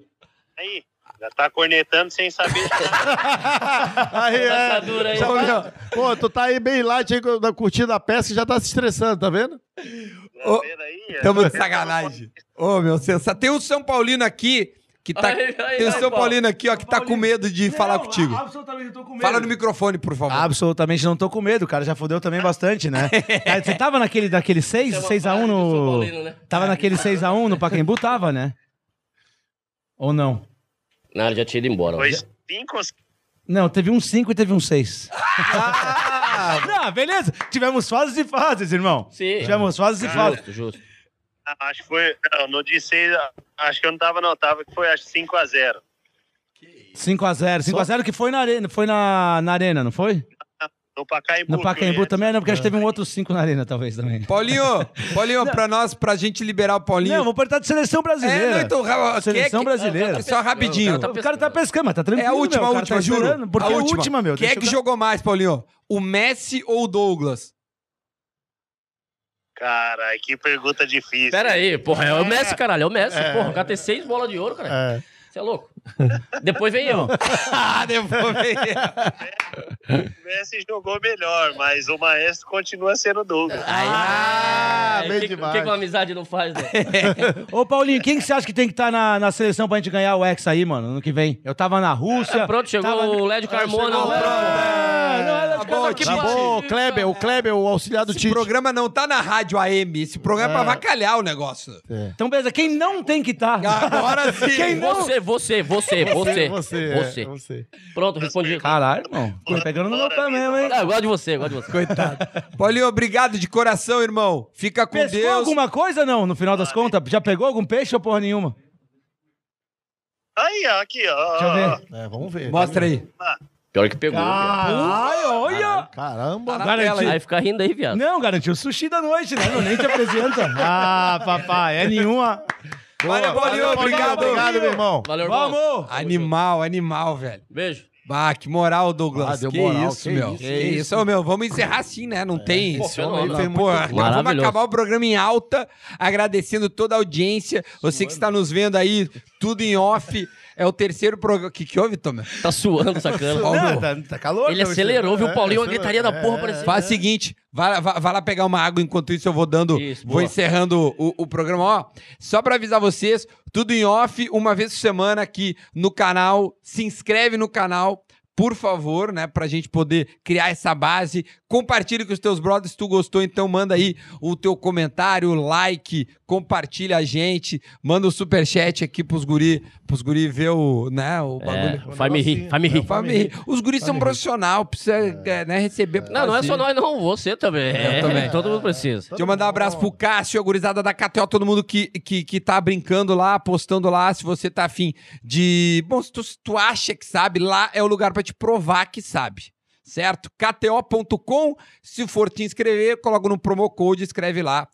Aí, já tá cornetando sem saber. [laughs] Aí, Essa é. dura aí. Já vai- Pô, tu tá aí bem light aí na curtindo a pesca e já tá se estressando, tá vendo? Tá vendo aí? Tamo de sacanagem. Ô, meu, sensa... tem um São Paulino aqui que tá. Aí, aí, tem um aí, São Paulo. Paulino aqui, ó, que tá com medo de falar Não, contigo. Absolutamente não tô com medo. Fala no microfone, por favor. Absolutamente não tô com medo, o cara já fodeu também bastante, né? Cara, [laughs] Você tava naquele, daquele 6, Isso é uma 6 a 1 parte do São no... Paulino, né? Tava naquele 6x1 no Pacaembu? Tava, né? Ou não? Não, ele já tinha ido embora. Foi cinco ou Não, teve um 5 e teve um 6. Ah, [laughs] Não, beleza. Tivemos fases e fases, irmão. Sim. Tivemos fases e fases. Justo, justo. Acho que foi. Não, no de seis, acho que eu não tava, não. Tava que foi acho 5x0. 5x0. 5x0 que foi na arena, foi na, na arena, não foi? No Pacaembu. No Pacaembu que também, não, porque acho que teve um outro 5 na arena, talvez, também. Paulinho, [laughs] Paulinho, pra nós, pra gente liberar o Paulinho. Não, vou perguntar de seleção brasileira. É, não, então, Seleção quer que- brasileira. Só rapidinho. Tá o cara tá pescando, mas tá tranquilo, É a última, meu, a o cara última, tá juro. Porque a é a última, última, meu. Quem é que cara- jogou mais, Paulinho? O Messi ou o Douglas? Caralho, que pergunta difícil. Pera aí, porra, é o Messi, caralho, é o Messi. Porra, o cara tem seis bolas de ouro, cara. É. Você é louco. Depois vem eu. ah, [laughs] depois O Messi jogou melhor, mas o Maestro continua sendo Douglas. Ah, Aí, bem o que, demais. O que, que uma amizade não faz, né? [laughs] Ô, Paulinho, quem que você acha que tem que estar na, na seleção pra gente ganhar o Hexa aí, mano, ano que vem? Eu tava na Rússia. Pronto, chegou tava- o Lédio Carmona. né? É, não, é, Tá bom, que Tá bom, o Kleber, o Kleber, o auxiliar do Esse Tite. programa não tá na rádio AM. Esse programa é pra avacalhar o negócio. Então, beleza, quem não tem que estar? Agora sim. Quem não? Você, você, você, você. Você, é, Você. você. Pronto, respondi. Caralho, irmão. Tô pegando no meu pé mesmo, hein? Ah, eu gosto de você, eu gosto de você. Coitado. Paulinho, obrigado de coração, irmão. Fica com Pescou Deus. alguma coisa, não, no final das contas? Já pegou algum peixe ou porra nenhuma? Aí, ó, aqui, ó. Deixa eu ver. É, vamos ver. Mostra aí. Pior que pegou. Ah. Caralho, olha! Caramba. na Garantiu. tela. Aí fica rindo aí, viado. Não, garantiu o sushi da noite, né? Nem te apresenta. Ah, papai, é nenhuma. Valeu, Paulinho. Obrigado. Obrigado, meu irmão. Valeu, irmão. Vamos! Animal, animal, velho. Beijo. Bah, que moral, Douglas. Ah, deu que moral, isso, que meu. isso, que isso, isso. Meu. Vamos encerrar assim, né? Não tem. Foi foi muito Pô, vamos acabar o programa em alta, agradecendo toda a audiência. Você que está nos vendo aí, tudo em off. É o terceiro programa. O que, que houve, Tomé? Tá suando, sacana. Não, tá, tá calor. Ele tá- acelerou, viu? O É, Paulinho, uma é, gritaria da porra, é. parecia. Faz o seguinte, vai, vai, vai lá pegar uma água, enquanto isso eu vou dando, Isso, vou encerrando o, o programa. Ó, só pra avisar vocês, tudo em off, uma vez por semana aqui no canal. Se inscreve no canal, por favor, né? Pra gente poder criar essa base. Compartilhe com os teus brothers se tu gostou, então manda aí o teu comentário, like, compartilha a gente, manda o superchat aqui pros guri, pros guri ver o, né, o bagulho. É, faz me rir, faz me rir. Faz me rir. Os guris são profissionais, precisa é, né, receber. Não, não é só nós, não. Você também. É, também. [laughs] Todo mundo precisa. Deixa eu mandar um abraço pro Cássio, a gurizada da KTO, todo mundo que, que, que tá brincando lá, postando lá, se você tá afim de... Bom, se tu, se tu acha que sabe, lá é o lugar pra te provar que sabe, certo? KTO.com, se for te inscrever, coloca no promo code, escreve lá.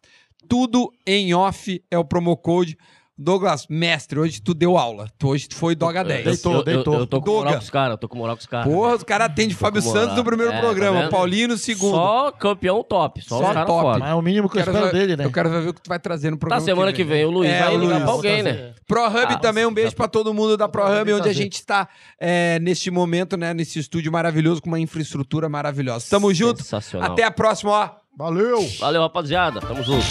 Tudo em off é o promo code. Douglas, mestre, hoje tu deu aula. Tu, hoje tu foi Doga 10. Deitou, eu, eu- deitou. Eu, tô com moral com os caras, eu tô com moral com os caras. Porra, os caras atendem Fábio Santos no primeiro É, tá programa, vendo? Paulinho no segundo. Só campeão top. Só, Só top. foda. Mas é o mínimo que eu Quero espero ver- dele, né? Eu quero ver o que tu vai trazer no Tá, programa. semana que vem o Luiz É, vai o ligar Luiz, pra alguém, né? ProHub Ah, também, um beijo dá pra todo mundo da ProHub, também onde a gente está é, neste momento, né, nesse estúdio maravilhoso, com uma infraestrutura maravilhosa. Tamo junto. Sensacional. Até a próxima, ó. Valeu! Valeu, rapaziada. Tamo junto.